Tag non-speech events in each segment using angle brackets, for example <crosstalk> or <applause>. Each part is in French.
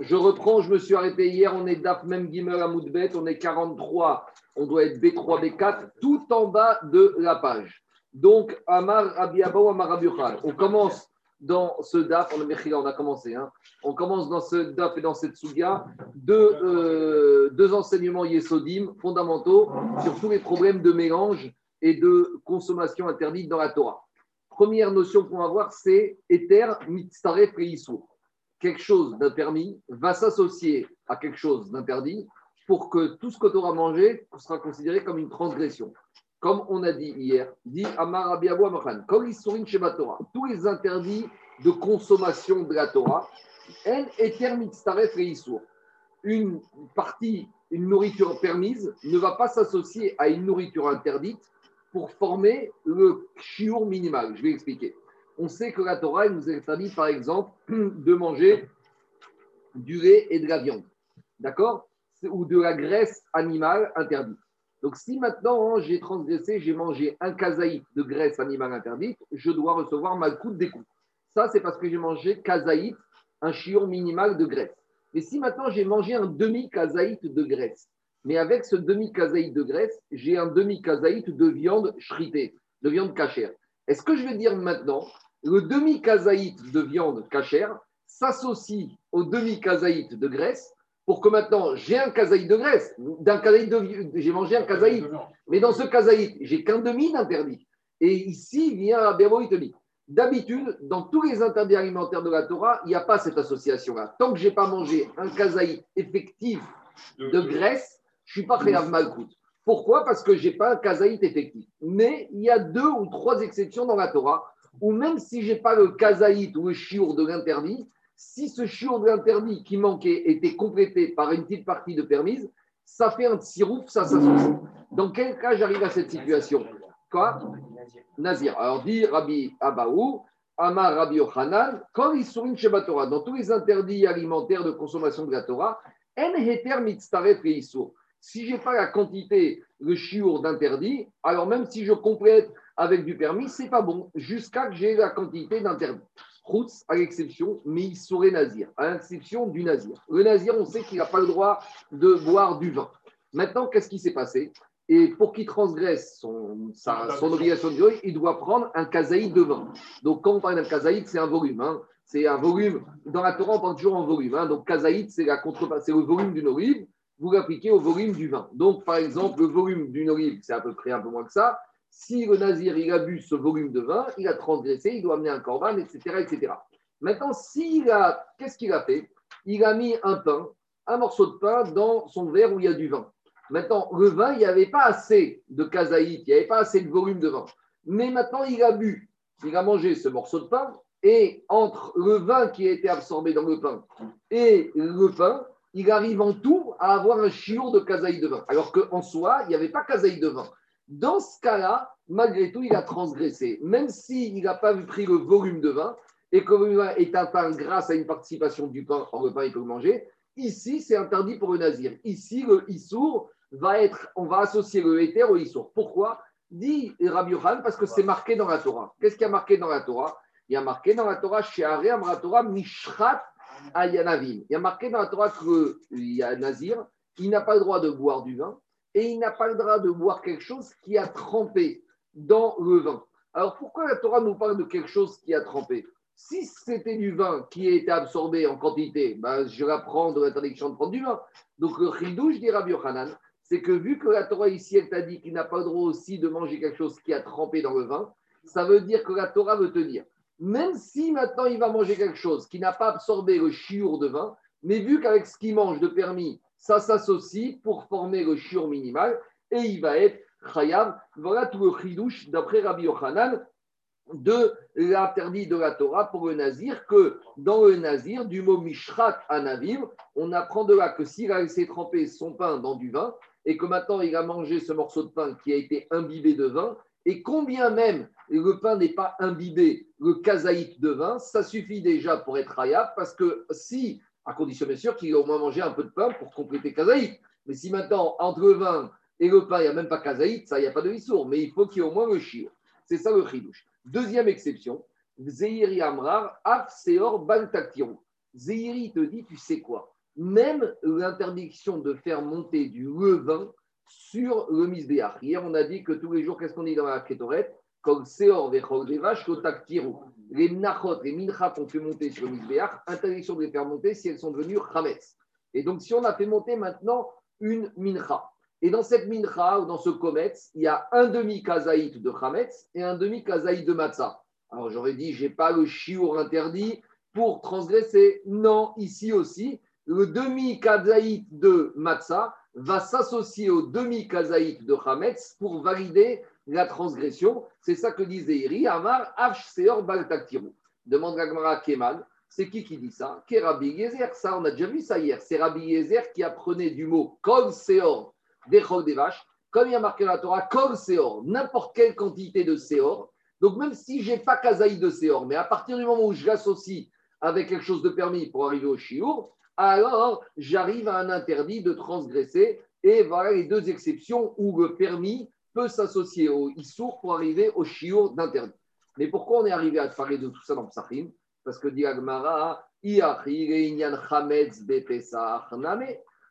je reprends, je me suis arrêté hier, on est DAF même Gimel à Moudbet, on est 43, on doit être B3, B4, tout en bas de la page. Donc, Amar Abiaba ou Amar Abiuchal. On commence dans ce DAF, on a, on a commencé, hein. on commence dans ce DAF et dans cette Suga deux, euh, deux enseignements yesodim fondamentaux sur tous les problèmes de mélange et de consommation interdite dans la Torah. Première notion qu'on va voir, c'est Ether mitzaref Quelque chose d'interdit va s'associer à quelque chose d'interdit pour que tout ce que tu auras mangé sera considéré comme une transgression. Comme on a dit hier, dit Amar Abiabu Amachan, comme chez Torah, tous les interdits de consommation de la Torah, en Ether mitzaref Une partie, une nourriture permise ne va pas s'associer à une nourriture interdite pour former le chiour minimal. Je vais expliquer. On sait que la Torah nous interdit, par exemple, <clears throat> de manger du lait et de la viande. D'accord? Ou de la graisse animale interdite. Donc, si maintenant hein, j'ai transgressé, j'ai mangé un kazaït de graisse animale interdite, je dois recevoir ma coûte des coups. Ça, c'est parce que j'ai mangé kazaït, un chiour minimal de graisse. Mais si maintenant j'ai mangé un demi-kazaït de graisse, mais avec ce demi-kazaït de graisse, j'ai un demi-kazaït de viande shritée, de viande cachère. Est-ce que je vais dire maintenant, le demi-kazaït de viande cachère s'associe au demi-kazaït de graisse pour que maintenant j'ai un kazaït de graisse, d'un de j'ai mangé un kazaït, mais dans ce kazaït, j'ai qu'un demi d'interdit. Et ici vient la dit D'habitude, dans tous les interdits alimentaires de la Torah, il n'y a pas cette association-là. Tant que je n'ai pas mangé un kazaït effectif de graisse, je ne suis pas mal Malkout. Pourquoi? Parce que je n'ai pas un kazaït effectif. Mais il y a deux ou trois exceptions dans la Torah où même si je n'ai pas le kazaït ou le chiour de l'interdit, si ce chiour de l'interdit qui manquait était complété par une petite partie de permise, ça fait un sirouf, ça s'associe. Dans quel cas j'arrive à cette situation Quoi Nazir. Alors dit Rabbi Abaou, Amar Rabbi Yochanan, quand ils sont chez Torah, dans tous les interdits alimentaires de consommation de la Torah, en heter mitztaref si je n'ai pas la quantité, le chiour d'interdit, alors même si je complète avec du permis, c'est pas bon, jusqu'à que j'ai la quantité d'interdit. Routz, à l'exception, mais il serait nazir, à l'exception du nazir. Le nazir, on sait qu'il n'a pas le droit de boire du vin. Maintenant, qu'est-ce qui s'est passé? Et pour qu'il transgresse son, son obligation de vin, il doit prendre un kazaïd de vin. Donc, quand on parle d'un kazaïd, c'est un volume. Hein. C'est un volume. Dans la Torah, on parle toujours en volume. Hein. Donc, kazaïd, c'est le volume d'une olive vous l'appliquez au volume du vin. Donc, par exemple, le volume d'une olive, c'est à peu près un peu moins que ça. Si le nazir, il a bu ce volume de vin, il a transgressé, il doit amener un corban, etc. etc. Maintenant, s'il a, qu'est-ce qu'il a fait? Il a mis un pain, un morceau de pain dans son verre où il y a du vin. Maintenant, le vin, il n'y avait pas assez de kazaït, il n'y avait pas assez de volume de vin. Mais maintenant, il a bu, il a mangé ce morceau de pain, et entre le vin qui a été absorbé dans le pain et le pain, il arrive en tout à avoir un chiour de kazaï de vin. Alors qu'en soi, il n'y avait pas kazaï de vin. Dans ce cas-là, malgré tout, il a transgressé. Même s'il n'a pas pris le volume de vin et que le vin est pain grâce à une participation du pain, en le pain, il peut le manger. Ici, c'est interdit pour le nazir. Ici, le issour va être, on va associer le éther au issour. Pourquoi? Dit Rabbi Yohan, parce que c'est marqué dans la Torah. Qu'est-ce qu'il y a marqué dans la Torah? Il y a marqué dans la Torah, la Torah, Mishrat Ayanavim. Il y a marqué dans la Torah qu'il y a un nazir, il n'a pas le droit de boire du vin et il n'a pas le droit de boire quelque chose qui a trempé dans le vin. Alors pourquoi la Torah nous parle de quelque chose qui a trempé? Si c'était du vin qui a été absorbé en quantité, ben, je prendre de l'interdiction de prendre du vin. Donc le chidouche dit Rabbi Yochanan, c'est que vu que la Torah ici, elle t'a dit qu'il n'a pas le droit aussi de manger quelque chose qui a trempé dans le vin, ça veut dire que la Torah veut te dire même si maintenant il va manger quelque chose qui n'a pas absorbé le chiour de vin, mais vu qu'avec ce qu'il mange de permis, ça s'associe pour former le chiour minimal, et il va être khayab. Voilà tout le chidouche d'après Rabbi Yochanan de l'interdit de la Torah pour le nazir, que dans le nazir, du mot mishrat à on apprend de là que s'il a laissé tremper son pain dans du vin, et que maintenant il a mangé ce morceau de pain qui a été imbibé de vin, et combien même le pain n'est pas imbibé, le kazaït de vin, ça suffit déjà pour être rayab, parce que si, à condition bien sûr qu'il ait au moins mangé un peu de pain pour compléter kazaït, mais si maintenant, entre le vin et le pain, il n'y a même pas kazaït, ça, il n'y a pas de issour, mais il faut qu'il ait au moins le chiour. C'est ça le chidouche. Deuxième exception, Zeiri Amrar, Af Seor Zéhiri te dit, tu sais quoi? Même l'interdiction de faire monter du levain sur le misbéach. Hier, on a dit que tous les jours, qu'est-ce qu'on dit dans la Kétoret Comme Seor des vaches, Les Mnachot, les qu'on fait monter sur le interdiction de les faire monter si elles sont devenues Chametz. Et donc, si on a fait monter maintenant une Mincha, et dans cette mincha ou dans ce kometz, il y a un demi kazaït de chametz et un demi kazaït de matzah. Alors j'aurais dit, j'ai pas le chiour interdit pour transgresser. Non, ici aussi, le demi kazaït de matzah va s'associer au demi kazaït de chametz pour valider la transgression. C'est ça que disait Iri, Amar Afsh Seor Baltaktiru. Demande Gagmara Kemal. C'est qui qui dit ça? Rabbi Yezer. Ça, on a déjà vu ça hier. C'est Rabbi Yezer qui apprenait du mot Kol Seor des des vaches, comme il y a marqué dans la Torah, comme Séor, n'importe quelle quantité de Séor. Donc même si je n'ai pas Kazaï de Séor, mais à partir du moment où je l'associe avec quelque chose de permis pour arriver au Chiour, alors j'arrive à un interdit de transgresser. Et voilà les deux exceptions où le permis peut s'associer au Issour pour arriver au Chiour d'interdit. Mais pourquoi on est arrivé à parler de tout ça dans Psachim? Parce que dit Agmara,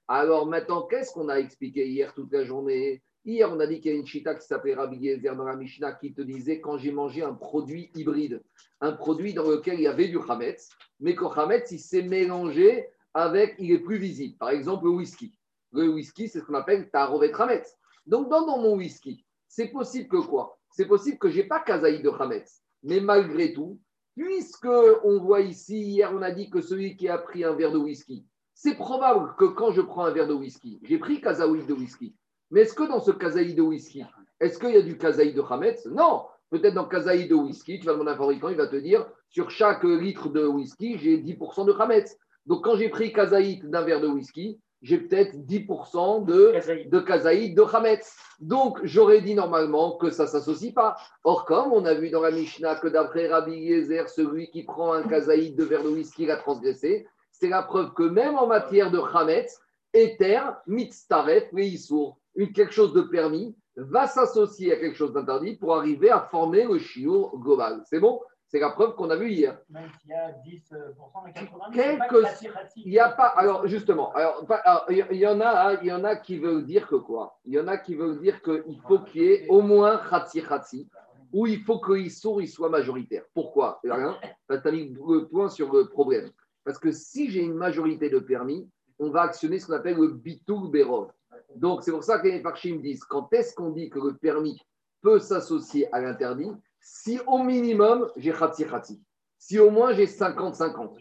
alors maintenant, qu'est-ce qu'on a expliqué hier toute la journée? Hier, on a dit qu'il y a une chita qui s'appelait Rabbi Yezer dans la Mishnah qui te disait quand j'ai mangé un produit hybride, un produit dans lequel il y avait du Hametz, mais qu'au Hametz, il s'est mélangé avec, il est plus visible. Par exemple, le whisky. Le whisky, c'est ce qu'on appelle tarovet Hametz. Donc, dans, mon whisky, c'est possible que quoi? C'est possible que je n'ai pas kazaï de Hametz. Mais malgré tout, puisque on voit ici, hier, on a dit que celui qui a pris un verre de whisky, c'est probable que quand je prends un verre de whisky, j'ai pris kazaï de whisky. Mais est-ce que dans ce kazaï de whisky, est-ce qu'il y a du kazaï de Hametz? Non. Peut-être dans kazaï de whisky, tu vas demander à un fabricant, il va te dire sur chaque litre de whisky, j'ai 10% de Hametz. Donc quand j'ai pris kazaï d'un verre de whisky, j'ai peut-être 10% de, de kazaïd de Hametz. Donc, j'aurais dit normalement que ça ne s'associe pas. Or, comme on a vu dans la Mishnah que d'après Rabbi Yezer, celui qui prend un kazaïd de verre de whisky l'a transgressé, c'est la preuve que même en matière de Hametz, Ether, Mitztaref, une quelque chose de permis, va s'associer à quelque chose d'interdit pour arriver à former le chiour global. C'est bon? C'est la preuve qu'on a vue hier. Même s'il y a 10%, mais 90%, il n'y a pas. Alors, justement, alors, il y en a, il y en a qui veulent dire que quoi? Il y en a qui veulent dire qu'il faut qu'il y ait au moins Khatsi Khatsi, ou il faut que l'Issour il soit majoritaire. Pourquoi? <laughs> Tu as mis le point sur le problème. Parce que si j'ai une majorité de permis, on va actionner ce qu'on appelle le bitou berov. Donc, c'est pour ça que les me disent quand est-ce qu'on dit que le permis peut s'associer à l'interdit? Si au minimum, j'ai khati khati. Si au moins j'ai 50-50.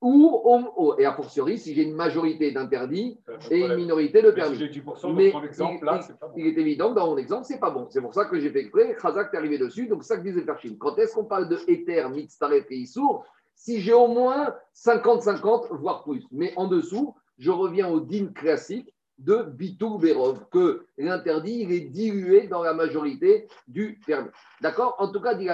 Ou, et a fortiori, si j'ai une majorité d'interdits et une minorité de permis. Mais il, est évident que dans mon exemple, c'est pas bon. C'est pour ça que j'ai fait exprès. Khazak est arrivé dessus. Donc, ça que disait Farshim. Quand est-ce qu'on parle de Ether, Mitztaret et Issour si j'ai au moins 50-50, voire plus. Mais en dessous, je reviens au din classique de Bitou Berov, que l'interdit, il est dilué dans la majorité du permis. D'accord? En tout cas, dit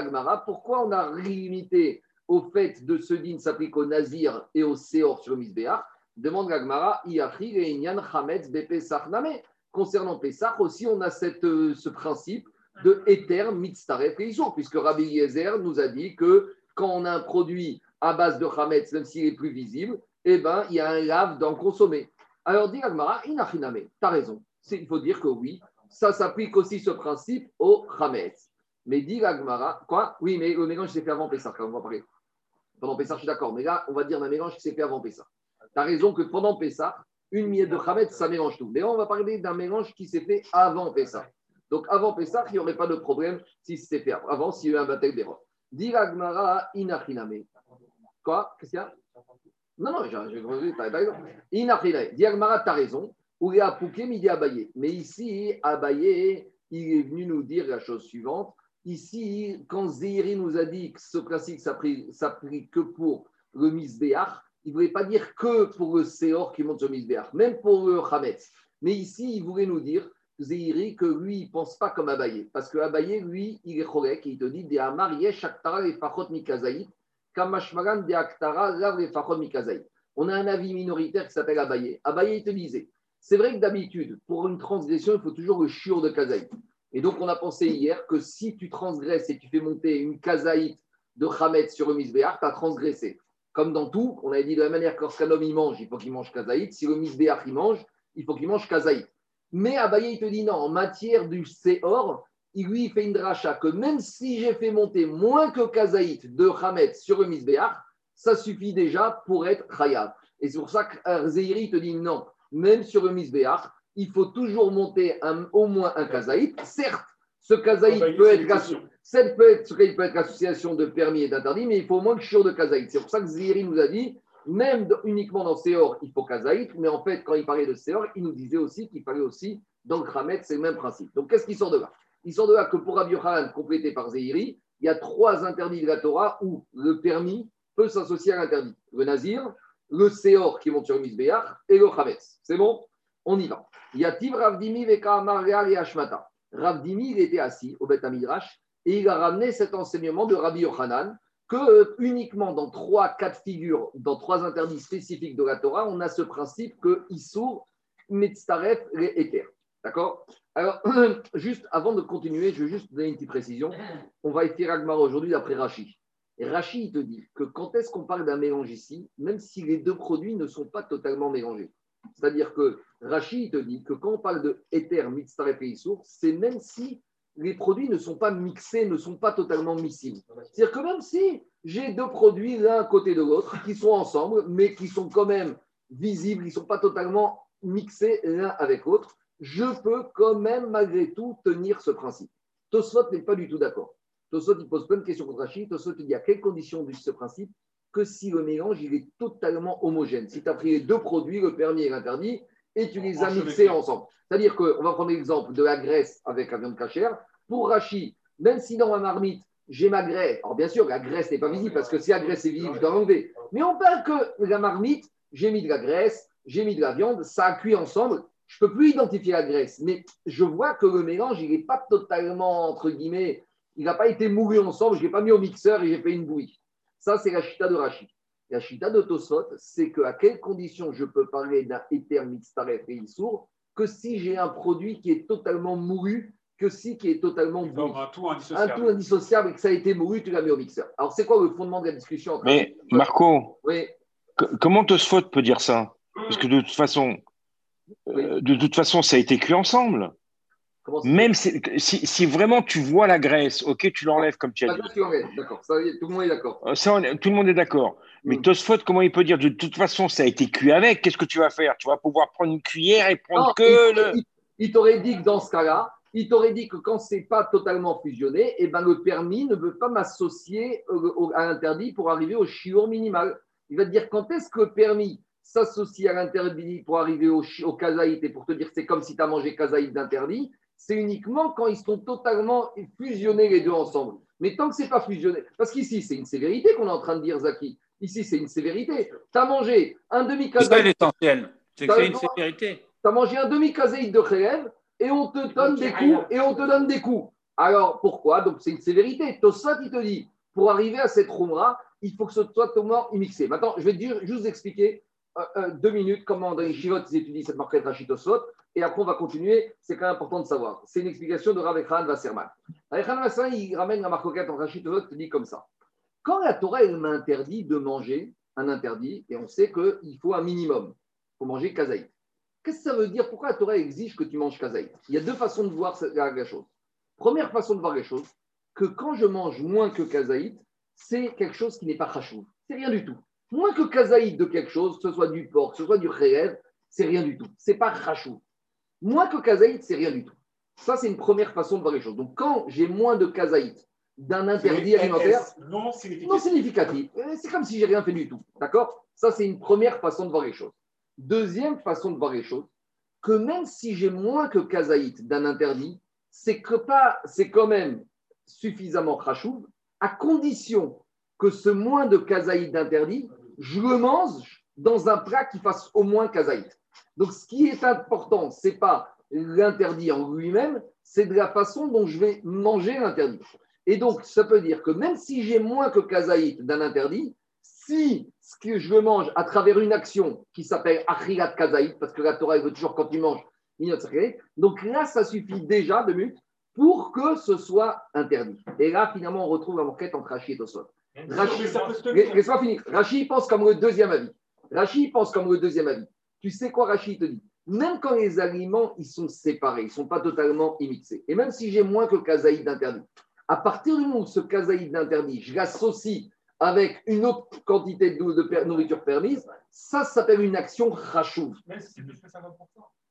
pourquoi on a limité au fait de ce din s'applique au Nazir et au Seor sur le Misbéach Demande l'Agmara, Iachri et Inyan Chametz Bepesach Name. Concernant Pesach aussi, on a cette, euh, ce principe de Eter Mitztaref puisque Rabbi Yezer nous a dit que quand on a un produit à base de Hametz, même s'il est plus visible, eh ben, il y a un lave d'en consommer. Alors, dit Agmara, inachiname, tu as raison. Il faut dire que oui, ça s'applique aussi ce principe au Hametz. Mais dit Agmara, quoi? Oui, mais le mélange s'est fait avant Pessah, on va parler. Pendant Pessah, je suis d'accord, mais là, on va dire un mélange qui s'est fait avant Pessah. Tu as raison que pendant Pessah, une miette de Hametz, ça mélange tout. Mais on va parler d'un mélange qui s'est fait avant Pessah. Donc, avant Pessah, il n'y aurait pas de problème si c'était fait avant, s'il y a eu un bataille des Dit Agmara, inachiname. Quoi? Qu'est-ce Non, non, compris, t'as raison. Inachile, Diagmara, t'as raison. Ou il a Pouké, midi Abaye. Mais ici, Abaye, il est venu nous dire la chose suivante. Ici, quand Zéhiri nous a dit que ce classique s'applique que pour le Misbéach, il ne voulait pas dire que pour le Séor qui monte sur Misbéach, même pour le Hametz. Mais ici, il voulait nous dire, Zéhiri, que lui, il ne pense pas comme Abaye. Parce que Abaye, lui, il est chorek il te dit, des Amar, Yesh, et Fachot, On a un avis minoritaire qui s'appelle Abaye. Abaye, te disait c'est vrai que d'habitude, pour une transgression, il faut toujours le chiur de kazaït. Et donc, on a pensé hier que si tu transgresses et tu fais monter une kazaït de Hamet sur le Misbéar, tu as transgressé. Comme dans tout, on avait dit de la manière que lorsqu'un homme il mange, il faut qu'il mange kazaït. Si le misbéach il mange, il faut qu'il mange kazaït. Mais Abaye, il te dit non, en matière du Seor, il lui fait une dracha que même si j'ai fait monter moins que kazaït de Hamet sur le misbéach, ça suffit déjà pour être khayab. Et c'est pour ça que Zeiri te dit non, même sur le misbéach, il faut toujours monter au moins un kazaït. Certes, ce kazaït peut être, cette peut être, ce peut être l'association de permis et d'interdit, mais il faut au moins que je de kazaït. C'est pour ça que Ziri nous a dit, même uniquement dans Seor, il faut kazaït, mais en fait, quand il parlait de Seor, il nous disait aussi qu'il fallait aussi dans le Khamet, c'est le même principe. Donc, qu'est-ce qui sort de là? Il sort de là que pour Rabbi Yochanan, complété par Zéhiri, il y a trois interdits de la Torah où le permis peut s'associer à l'interdit. Le Nazir, le Seor qui monte sur Misbéach et le Chametz. C'est bon? On y va. Yativ Ravdimi Veka et Ashmata. Ravdimi, il était assis au Beth Amidrash et il a ramené cet enseignement de Rabbi Yochanan que euh, uniquement dans trois cas de figure, dans trois interdits spécifiques de la Torah, on a ce principe que Issour, Metzaref, les Eter. D'accord? Alors, <clears throat> juste avant de continuer, je vais juste donner une petite précision. On va écrire Agmar aujourd'hui d'après Rashi. Et Rashi, il te dit que quand est-ce qu'on parle d'un mélange ici, même si les deux produits ne sont pas totalement mélangés? C'est-à-dire que Rachid te dit que quand on parle de éther, mitzaref et c'est même si les produits ne sont pas mixés, ne sont pas totalement miscibles. C'est-à-dire que même si j'ai deux produits l'un à côté de l'autre qui sont ensemble, mais qui sont quand même visibles, ils ne sont pas totalement mixés l'un avec l'autre, je peux quand même malgré tout tenir ce principe. Tosfot n'est pas du tout d'accord. Tosfot, il pose plein de questions contre Rachid. Tosfot, il dit à quelles conditions de ce principe que si le mélange il est totalement homogène? Si tu as pris les deux produits, le permis et l'interdit, et tu les as mixés ensemble. C'est-à-dire qu'on va prendre l'exemple de la graisse avec la viande cachère. Pour Rachid, même si dans ma marmite, j'ai ma graisse, alors bien sûr, la graisse n'est pas visible parce que si la graisse est visible, je dois l'enlever. Mais on parle que la marmite, j'ai mis de la graisse, j'ai mis de la viande, ça a cuit ensemble. Je ne peux plus identifier la graisse, mais je vois que le mélange, il n'est pas totalement, entre guillemets, il n'a pas été moulu ensemble, je ne l'ai pas mis au mixeur et j'ai fait une bouillie. Ça, c'est la chita de Rachid. La chita de Tosot, c'est que à quelles conditions je peux parler d'un éther mixtaref et issour que si j'ai un produit qui est totalement mouru, que si qui est totalement mouru. Un tout indissociable. Un tout indissociable et que ça a été mouru, tu l'as mis au mixeur. Alors, c'est quoi le fondement de la discussion Mais Marco, oui. comment Tosfot peut dire ça? Parce que de toute façon, euh, de toute façon, ça a été cuit ensemble. Même si, si, vraiment tu vois la graisse, ok, tu l'enlèves comme tu as dit. D'accord, tout le monde est d'accord. Euh, tout le monde est d'accord. Mais mm. Tosfot, comment il peut dire de toute façon, ça a été cuit avec Qu'est-ce que tu vas faire? Tu vas pouvoir prendre une cuillère et prendre que il, le. Il, t'aurait dit que dans ce cas-là, il t'aurait dit que quand c'est pas totalement fusionné, eh ben, le permis ne veut pas m'associer à l'interdit pour arriver au chiot minimal. Il va te dire quand est-ce que le permis s'associe à l'interdit pour arriver au, au kazaït et pour te dire que c'est comme si tu as mangé kazaït d'interdit c'est uniquement quand ils sont totalement fusionnés les deux ensemble. Mais tant que ce n'est pas fusionné, parce qu'ici, c'est une sévérité qu'on est en train de dire, Zaki. Ici, c'est une sévérité. Tu as mangé un demi-kazaïd. C'est ça l'essentiel. C'est que c'est une sévérité. Tu as mangé un demi-kazaïd de Khérev et on te donne des coups. Et on te donne des coups. Alors, pourquoi? Donc, c'est une sévérité. ça il te dit, pour arriver à cette roumra, il faut que ce soit totalement mixé. Maintenant, je vais te dire, juste expliquer deux minutes comment chivotes ils étudient cette marquette Rachitosot. Et après, on va continuer. C'est quand même important de savoir. C'est une explication de Rav Echan Wasserman. Rav Echan il ramène la marcoquette en Rachitosot qui dit comme ça. Quand la Torah, elle m'interdit de manger un interdit, et on sait qu'il faut un minimum pour manger kazaït. Qu'est-ce que ça veut dire? Pourquoi la Torah exige que tu manges kazaït? Il y a deux façons de voir la chose. Première façon de voir les choses, que quand je mange moins que kazaït, c'est quelque chose qui n'est pas chachou. C'est rien du tout. Moins que kazaït de quelque chose, que ce soit du porc, que ce soit du réel, c'est rien du tout. C'est pas chachou. Moins que kazaït, c'est rien du tout. Ça, c'est une première façon de voir les choses. Donc, quand j'ai moins de kazaït d'un interdit alimentaire, non significatif, non significatif. Euh, c'est comme si j'ai rien fait du tout. D'accord? Ça, c'est une première façon de voir les choses. Deuxième façon de voir les choses, que même si j'ai moins que kazaït d'un interdit, c'est que pas, c'est quand même suffisamment khashouv, à condition que ce moins de kazaït d'interdit, je le mange dans un plat qui fasse au moins kazaït. Donc, ce qui est important, ce n'est pas l'interdit en lui-même, c'est de la façon dont je vais manger l'interdit. Et donc, ça peut dire que même si j'ai moins que kazaït d'un interdit, si ce que je mange à travers une action qui s'appelle achirat kazaït, parce que la Torah veut toujours quand tu manges, donc là, ça suffit déjà de minutes pour que ce soit interdit. Et là, finalement, on retrouve la moquette entre Hachi et Tosot. Mais laisse-moi finir. Rachid pense comme le deuxième avis. Rachid pense comme le deuxième avis. Tu sais quoi, Rachid te dit? Même quand les aliments ils sont séparés, ils ne sont pas totalement immixés, et même si j'ai moins que le kazaïd d'interdit, à partir du moment où ce kazaïd d'interdit, je l'associe avec une autre quantité de, nourriture permise, ça, ça s'appelle une action rachouv. Si c'est plus que 50%.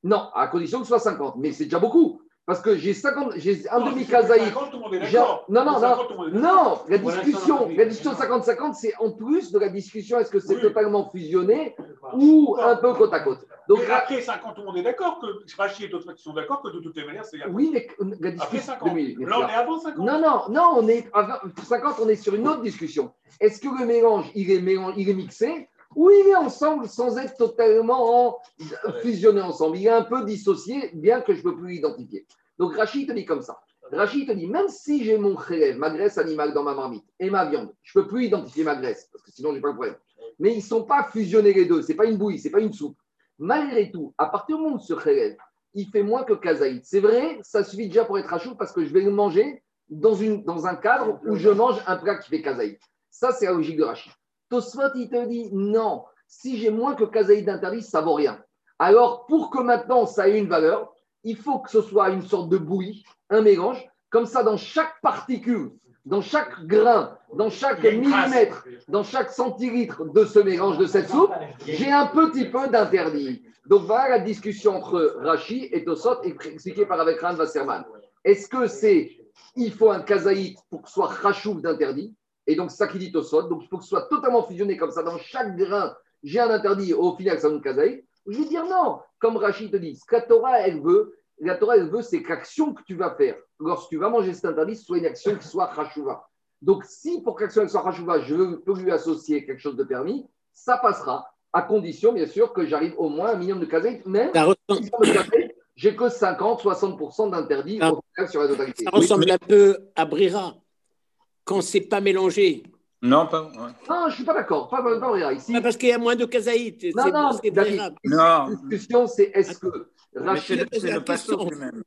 Non, à condition que ce soit 50, mais c'est déjà beaucoup. Parce que j'ai 50, j'ai un demi c'est kazaïd. 50, tout le monde est J'ai- d'accord. Non, non, non, 50, tout le monde est d'accord. non, la discussion, la discussion Oui. 50-50, c'est en plus de la discussion est-ce que c'est Oui. totalement fusionné ou un peu côte à côte. Donc, après 50, tout le monde est d'accord que Rachid et d'autres qui sont d'accord que de toutes les manières, c'est oui, mais la discussion. 50. deux minutes, Là, on est avant 50. Non, non, non, on est 20 50, on est sur une autre discussion. Est-ce que le mélange, il est, mélange, il est mixé ou il est ensemble sans être totalement en- fusionné ensemble? Il est un peu dissocié, bien que je ne peux plus l'identifier. Donc Rachid te dit comme ça. Rachid te dit, même si j'ai mon khélèv, ma graisse animale dans ma marmite et ma viande, je ne peux plus identifier ma graisse, parce que sinon, je n'ai pas le problème. Mais ils ne sont pas fusionnés les deux, ce n'est pas une bouillie, ce n'est pas une soupe. Malgré tout, à partir du moment où ce khélèv, il fait moins que kazaïd. C'est vrai, ça suffit déjà pour être rachou parce que je vais le manger dans, une, dans un cadre où je mange un plat qui fait kazaïd. Ça, c'est la logique de Rachid. Tosfot, il te dit non, si j'ai moins que kazaïd d'interdit, ça vaut rien. Alors, pour que maintenant ça ait une valeur, il faut que ce soit une sorte de bouillie, un mélange. Comme ça, dans chaque particule, dans chaque grain, dans chaque millimètre, dans chaque centilitre de ce mélange de cette soupe, j'ai un petit peu d'interdit. Donc voilà la discussion entre Rachi et Tosot, expliquée par avec Ran Wasserman. Est-ce que c'est, il faut un kazaït pour que ce soit rachouf d'interdit? Et donc ça qui dit Tosot. Donc il faut que ce soit totalement fusionné comme ça. Dans chaque grain, j'ai un interdit. Au final, ça donne kazaït. Je vais dire non. Comme Rachid te dit, ce que la Torah, elle veut, la Torah, elle veut, c'est que l'action que tu vas faire lorsque tu vas manger cet interdit soit une action qui soit rachouva. Donc si pour que l'action elle soit rachouva, je peux lui associer quelque chose de permis, ça passera. À condition, bien sûr, que j'arrive au moins à un minimum de kazaït, même si j'ai que 50-60% d'interdit Ah. au final sur la totalité. ça Oui. ressemble un peu à Brira. Quand c'est pas mélangé. Non, pas. ouais. Non, je ne suis pas d'accord. Pas, pas, pas vrai. Ici, Ah, parce qu'il y a moins de kazaït. C'est Non, non, c'est la discussion, c'est est-ce que Rachid c'est le passeau lui-même.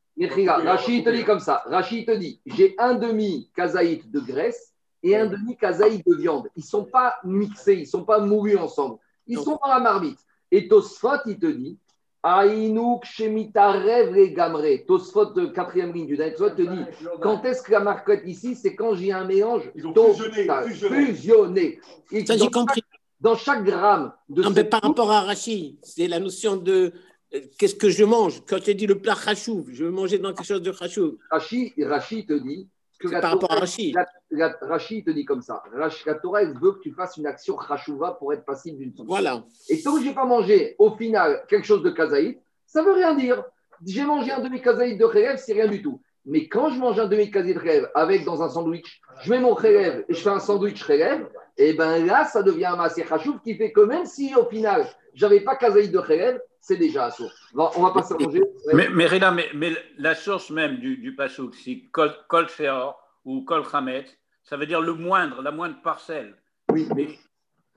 Rachid te dit comme ça. Rachid te dit j'ai un demi kazaït de graisse et un demi kazaït de viande. Ils ne sont pas mixés, ils ne sont pas moulus ensemble. Ils Non. sont dans la marmite. Et Tosfot, il te dit Aïnouk Shemitarev les gamré. Tosfot, euh, quatrième ligne du Tosfot, te dit quand est-ce que la marquette ici C'est quand j'ai un mélange Ils ont fusionné, fusionné. fusionné. Et Ça, dans j'ai compris. chaque- Dans chaque gramme de Non, mais par rapport à Rachid, c'est la notion de euh, qu'est-ce que je mange? Quand je dis le plat rachouf, je veux manger dans quelque chose de rachouf. Rachid, Rachid te dit que la par rapport à Torah- Rachid. la- la- Rachid te dit comme ça. Rach- La Torah, elle veut que tu fasses une action rachouva pour être passible d'une sanction. Voilà. Et tant que je n'ai pas mangé, au final, quelque chose de kazaïd, ça ne veut rien dire. J'ai mangé un demi-kazaïd de rêve, c'est rien du tout. Mais quand je mange un demi-kazaïd de rêve avec dans un sandwich, je mets mon rêve et je fais un sandwich rêve, et bien là, ça devient un massé rachouf qui fait que même si au final, j'avais pas kazaïd de rêve, c'est déjà. Bon, on va passer à manger. Mais, mais Rina, mais, mais la source même du, du pasouk, si kol, kol Feor ou kol Chametz, ça veut dire le moindre, la moindre parcelle. Oui, mais,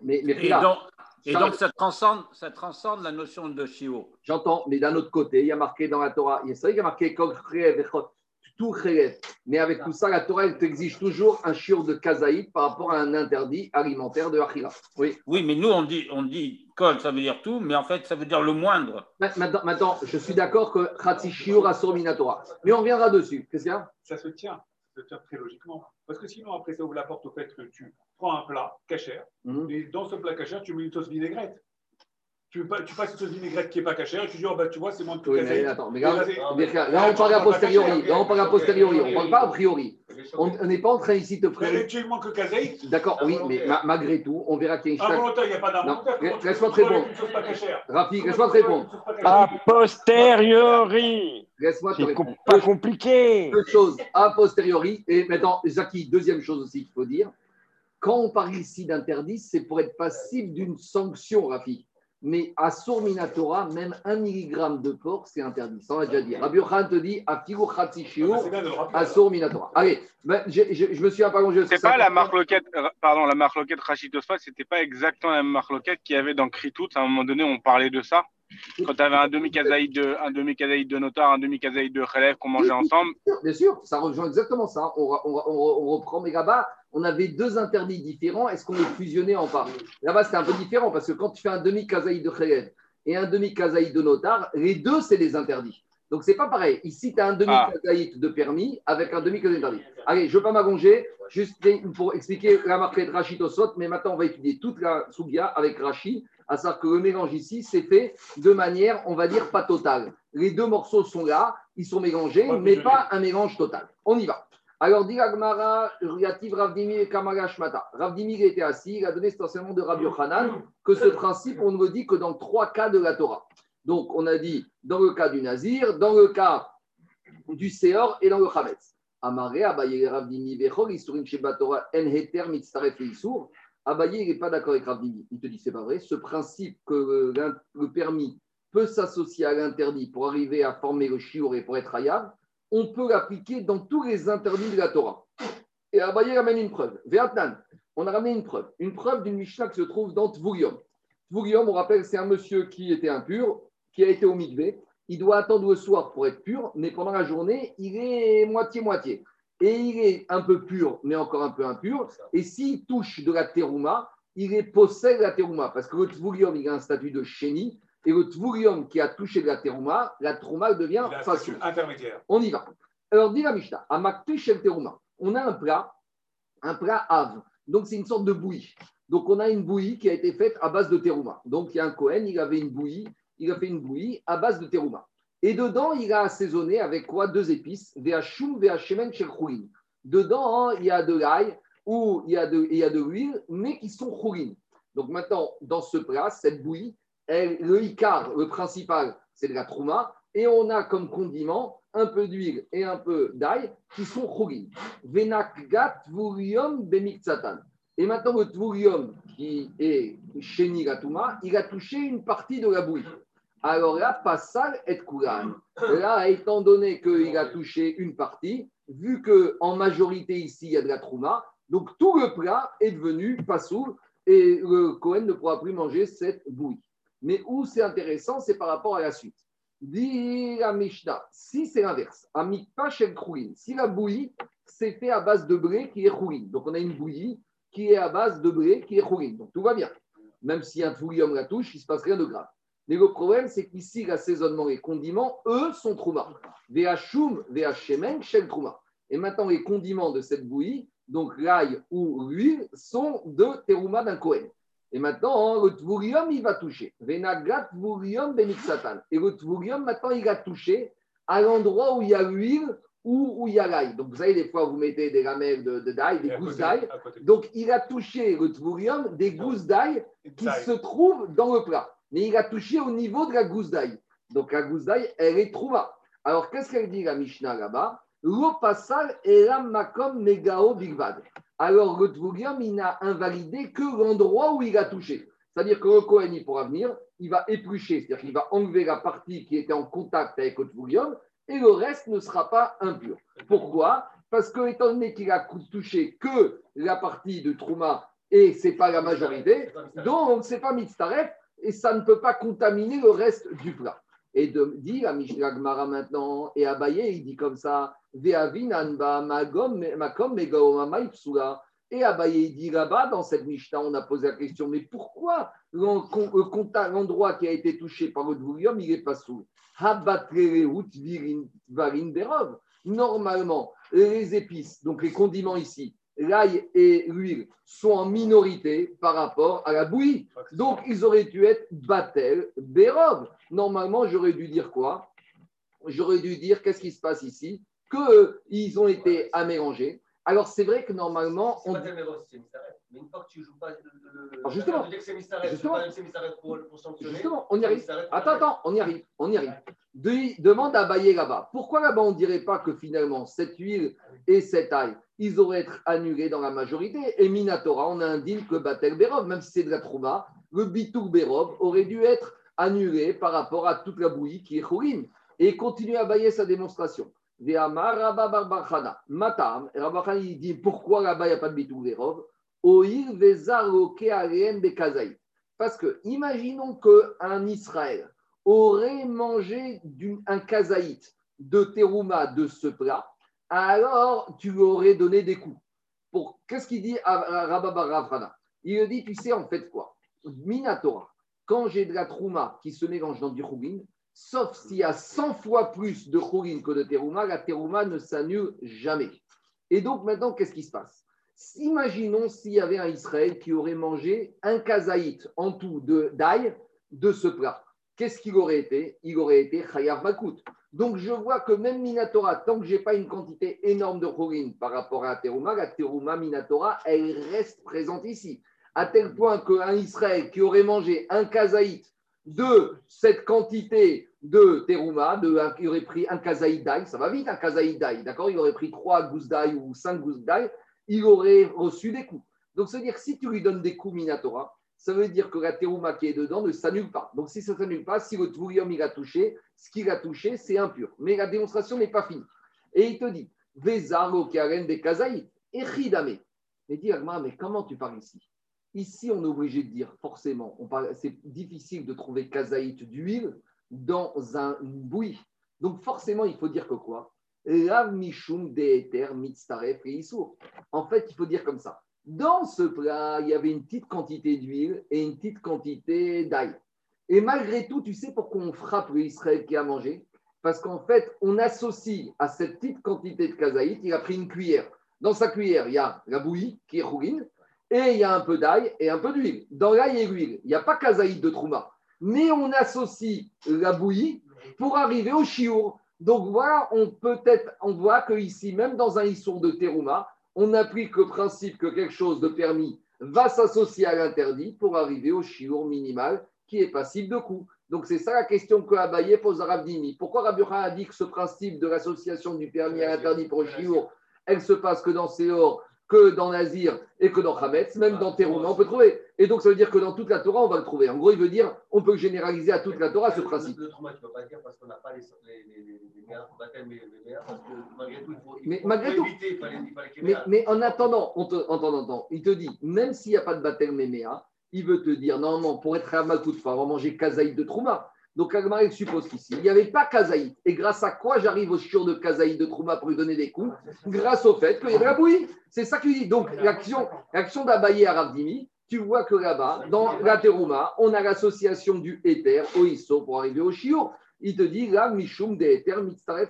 Mais, et donc, et donc ça, transcende, ça transcende la notion de Shio. J'entends, mais d'un autre côté, il y a marqué dans la Torah, il y a- c'est marqué Kol Chrev Echot, tout Chrev. Mais avec tout ça, la Torah, elle t'exige toujours un shiur de kazaïd par rapport à un interdit alimentaire de Achila. Oui. Oui, mais nous, on dit, on dit kol, ça veut dire tout, mais en fait, ça veut dire le moindre. Maintenant, maintenant, je suis d'accord que Khatsi shiur asur minatora. Mais on reviendra dessus. Qu'est-ce qu'il y a? Ça se tient. Ça se tient très logiquement. Parce que sinon, après, ça ouvre la porte au fait que tu prends un plat cachère Mhm. et dans ce plat cachère, tu mets une sauce vinaigrette. Tu, pas- tu passes une sauce vinaigrette qui n'est pas cachère et tu dis, oh, bah, tu vois, c'est moins de Oui, mais attends, mais là, là, on parle a posteriori. Là, on parle a posteriori. On ne parle pas a priori. On n'est pas en train ici de te Mais présenter. tu manques que caseille. D'accord, oui, mais ma- malgré tout, on verra qu'il y a une chaque- Involontaire, il n'y a pas d'involontaire. Laisse-moi te répondre. Rafi, laisse-moi te répondre. A posteriori. Laisse-moi te C'est répondre. pas compliqué. Deux choses a posteriori. Et maintenant, Zaki, deuxième chose aussi qu'il faut dire. Quand on parle ici d'interdit, c'est pour être passible d'une sanction, Rafi. Mais à Sourminatora, même un milligramme de porc, c'est interdit. Ça, on l'a déjà dit. Rabbi Yochanan te dit, à Ah, rappeler. à Sourminatora. Allez, ben, j'ai- j'ai- je me suis un peu allongé. C'est pas la marloquette, euh, pardon, la marloquette Rachid Tosfat, c'était pas exactement la même marloquette qu'il y avait dans Kritout. À un moment donné, on parlait de ça. Quand tu avais un demi-kazaïd de, un demi de notar, un demi-kazaïd de relève qu'on mangeait ensemble. Bien sûr, ça rejoint exactement ça. On, on, on, reprend, mais là-bas, on avait deux interdits différents. Est-ce qu'on les fusionnait en part Là-bas, c'était un peu différent parce que quand tu fais un demi-kazaïd de relève et un demi-kazaïd de notar, les deux, c'est des interdits. Donc, c'est pas pareil. Ici, tu as un demi-kazaïd de permis avec un demi-kazaïd d'interdit. Allez, je ne veux pas m'allonger, juste pour expliquer la marque de Rachid Osot, mais maintenant, on va étudier toute la Sougia avec Rachid à savoir que le mélange ici, c'est fait de manière, on va dire, pas totale. Les deux morceaux sont là, ils sont mélangés, mais pas un mélange total. On y va. Alors, dit Agmara, Yativ Ravdimir et Kamara Shmata. Ravdimir était assis, il a donné essentiellement de Rabbi Hanan que ce principe, on ne le dit que dans trois cas de la Torah. Donc, on a dit dans le cas du Nazir, dans le cas du Seor et dans le Chametz. Amaré, Abaye Ravdimi Bechor, Isurim Shebatora, En Heter Mitzaref Isur. Abaye, il n'est pas d'accord avec Ravdimi. Il te dit, c'est pas vrai. Ce principe que le permis peut s'associer à l'interdit pour arriver à former le chiour et pour être hayab, on peut l'appliquer dans tous les interdits de la Torah. Et Abaye ramène une preuve. Véatnan, on a ramené une preuve. Une preuve d'une Mishnah qui se trouve dans Tvurium. Tvurium, on rappelle, c'est un monsieur qui était impur, qui a été au mikvé. Il doit attendre le soir pour être pur, mais pendant la journée, il est moitié-moitié et il est un peu pur, mais encore un peu impur. Et s'il touche de la terouma, il est possède la terouma, parce que le tvurium, il a un statut de chéni, et le tvurium qui a touché de la terouma, la terouma devient facile. Intermédiaire. On y va. Alors, dit la Mishnah, à Maktish terouma, on a un plat, un plat ave. Donc, c'est une sorte de bouillie. Donc, on a une bouillie qui a été faite à base de terouma. Donc, il y a un Cohen, il avait une bouillie, il a fait une bouillie à base de terouma. Et dedans, il a assaisonné avec quoi? Deux épices, Veachum, Veachemen, Chelchourin. Dedans, hein, il y a de l'ail ou il y a de, de l'huile, mais qui sont chourin. Donc maintenant, dans ce plat, cette bouillie, le icar, le principal, c'est de la trouma. Et on a comme condiment un peu d'huile et un peu d'ail qui sont chourin. Venakgat vurium bemiktsatan. Et maintenant, le tvurium qui est chez Nigatuma, il a touché une partie de la bouillie. Alors là, Passal et Kouran. Là, étant donné qu'il a touché une partie, vu qu'en majorité ici, il y a de la trouma, donc tout le plat est devenu Passoul et le Cohen ne pourra plus manger cette bouillie. Mais où c'est intéressant, c'est par rapport à la suite. Dit la Mishnah, si c'est l'inverse, si la bouillie, c'est fait à base de blé qui est chourin. Donc on a une bouillie qui est à base de blé qui est chourin. Donc tout va bien. Même si un homme la touche, il ne se passe rien de grave. Mais le problème, c'est qu'ici, l'assaisonnement et condiments, eux, sont trouma. Veachum, veachemen, shel trouma. Et maintenant, les condiments de cette bouillie, donc l'ail ou l'huile, sont de terouma d'un Kohen. Et maintenant, le tvurium, il va toucher. Venagat tvurium benixatan. Et le tvurium, maintenant, il a touché à l'endroit où il y a l'huile ou où il y a l'ail. Donc, vous savez, des fois, vous mettez des lamelles de, d'ail, des gousses d'ail. Donc, il a touché le tvurium des gousses d'ail qui se trouvent dans le plat mais il a touché au niveau de la gousse d'ail. Donc la gousse d'ail, elle est trouma. Alors qu'est-ce qu'elle dit la Mishnah là-bas? L'eau passale est la makom megao bigvad. Alors le Tvurium, il n'a invalidé que l'endroit où il a touché. C'est-à-dire que le Kohen, il pourra venir, il va éplucher, c'est-à-dire qu'il va enlever la partie qui était en contact avec le Tvurium et le reste ne sera pas impur. Pourquoi? Parce que, étant donné qu'il a touché que la partie de Trouma et ce n'est pas la majorité, donc ce n'est pas Mitztaref, et ça ne peut pas contaminer le reste du plat. Et de dire à Mishnah Gmara maintenant, et à Baye, il dit comme ça, et Abaye, il dit là-bas, dans cette Mishnah, on a posé la question, mais pourquoi l'endroit qui a été touché par le Dvourium, il n'est pas sous? Normalement, les épices, donc les condiments ici, l'ail et l'huile sont en minorité par rapport à la bouillie. Donc, ils auraient dû être Batel, Bérov. Normalement, j'aurais dû dire quoi? J'aurais dû dire qu'est-ce qui se passe ici? Qu'ils ont été à mélanger. Alors, c'est vrai que normalement. On... mais une fois que tu joues pas le. justement, justement, on y arrive. Attends, attends, on y arrive. On y arrive. Demande à Bayer là-bas. Pourquoi là-bas on ne dirait pas que finalement cette huile et cette ail, ils auraient été annulés dans la majorité? Et Minatora, on a indiqué que Batel Berov, même si c'est de la Trouma, le Bitouk Berov aurait dû être annulé par rapport à toute la bouillie qui est chourine. Et continue à bailler sa démonstration. Matam, il dit pourquoi là-bas il n'y a pas de Bitouk Berov? Parce que imaginons qu'un Israël aurait mangé un kazaït de terouma de ce plat, alors tu lui aurais donné des coups. Pour qu'est-ce qu'il dit à Ravana Il dit, tu sais en fait quoi? Minatora, quand j'ai de la trouma qui se mélange dans du chougin, sauf s'il y a 100 fois plus de chougin que de terouma, la terouma ne s'annule jamais. Et donc maintenant, qu'est-ce qui se passe? Imaginons s'il y avait un Israël qui aurait mangé un kazaït en tout de d'ail de ce plat. Qu'est-ce qu'il aurait été? Il aurait été chayav makout. Donc je vois que même Minatora, tant que je n'ai pas une quantité énorme de chorin par rapport à la terouma, la terouma Minatora, elle reste présente ici. À tel point qu'un Israël qui aurait mangé un kazaït de cette quantité de terouma, de, il aurait pris un kazaït d'ail, ça va vite un kazaït d'ail, d'accord? Il aurait pris trois gousses d'ail ou cinq gousses d'ail, il aurait reçu des coups. Donc, c'est-à-dire si tu lui donnes des coups Minatora, ça veut dire que la terouma qui est dedans ne s'annule pas. Donc, si ça ne s'annule pas, si le tvurium il a touché, ce qu'il a touché, c'est impur. Mais la démonstration n'est pas finie. Et il te dit, Vezaro karen de kazaït, echidame. Mais dis, mais comment tu parles ici? Ici, on est obligé de dire, forcément, c'est difficile de trouver kazaït d'huile dans un, bouillie. Donc, forcément, il faut dire que quoi? En fait, il faut dire comme ça. Dans ce plat, il y avait une petite quantité d'huile et une petite quantité d'ail. Et malgré tout, tu sais pourquoi on frappe l'Israël qui a mangé? Parce qu'en fait, on associe à cette petite quantité de kazaït, il a pris une cuillère. Dans sa cuillère, il y a la bouillie qui est rougine, et il y a un peu d'ail et un peu d'huile. Dans l'ail et l'huile, il n'y a pas kazaït de trouma. Mais on associe la bouillie pour arriver au chiour. Donc voilà, on peut être, on voit que ici, même dans un issour de terouma, on applique le principe que quelque chose de permis va s'associer à l'interdit pour arriver au chiour minimal qui est passible de coup. Donc c'est ça la question que Abaye pose à Rabdimi. Pourquoi Rabbi Yochanan a dit que ce principe de l'association du permis à l'interdit pour le chiour, elle se passe que dans Séor, que dans Nazir et que dans Hametz, même dans Terouma, on peut trouver. Et donc ça veut dire que dans toute la Torah, on va le trouver. En gros, il veut dire, on peut généraliser à toute la Torah ce principe. Le trauma, tu ne peux pas dire parce qu'on n'a pas les, les, les, les, les méas, baptême et les méas, parce que malgré tout, il faut, il Mais malgré tout. Mais, en attendant, on te, en il te dit, même s'il n'y a pas de baptême méméa, il veut te dire, normalement, pour être à Makout, il faut avoir mangé kazaïd de Trouma. Donc, Agmar, il suppose qu'ici, il n'y avait pas kazaïd. Et grâce à quoi j'arrive au shiur de kazaïd de Trouma pour lui donner des coups? Grâce au fait qu'il y avait la bouillie. C'est ça qu'il dit. Donc, l'action, l'action d'Abaye à Ravdimi, tu vois que là-bas, dans la Terouma, on a l'association du éther au Isso pour arriver au shiur. Il te dit, là, Mishum de éther, mitzaref.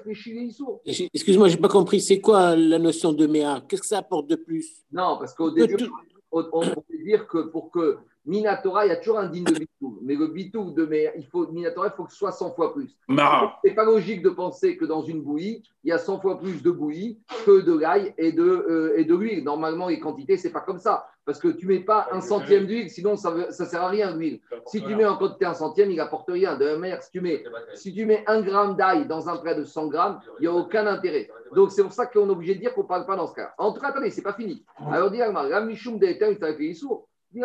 J'ai- Excuse-moi, je n'ai pas compris. C'est quoi la notion de méa Qu'est-ce que ça apporte de plus? Non, parce qu'au début, tout- on peut dire que pour que Minatora, il y a toujours un digne de bitou. Mais le bitou de mais il faut, Minatora, il faut que ce soit 100 fois plus. Non. C'est pas logique de penser que dans une bouillie, il y a 100 fois plus de bouillie que de l'ail et de, euh, et de l'huile. Normalement, les quantités, c'est pas comme ça. Parce que tu mets pas un centième d'huile, sinon ça ne sert à rien l'huile. Si tu mets en quantité un centième, il n'apporte rien. De la manière, si tu mets si tu mets un gramme d'ail dans un plat de 100 grammes, il n'y a aucun intérêt. Donc c'est pour ça qu'on est obligé de dire qu'on ne parle pas dans ce cas. En tout cas, attendez, c'est pas fini. Alors Agmar, la Mishum de Eter, il sourd. Dit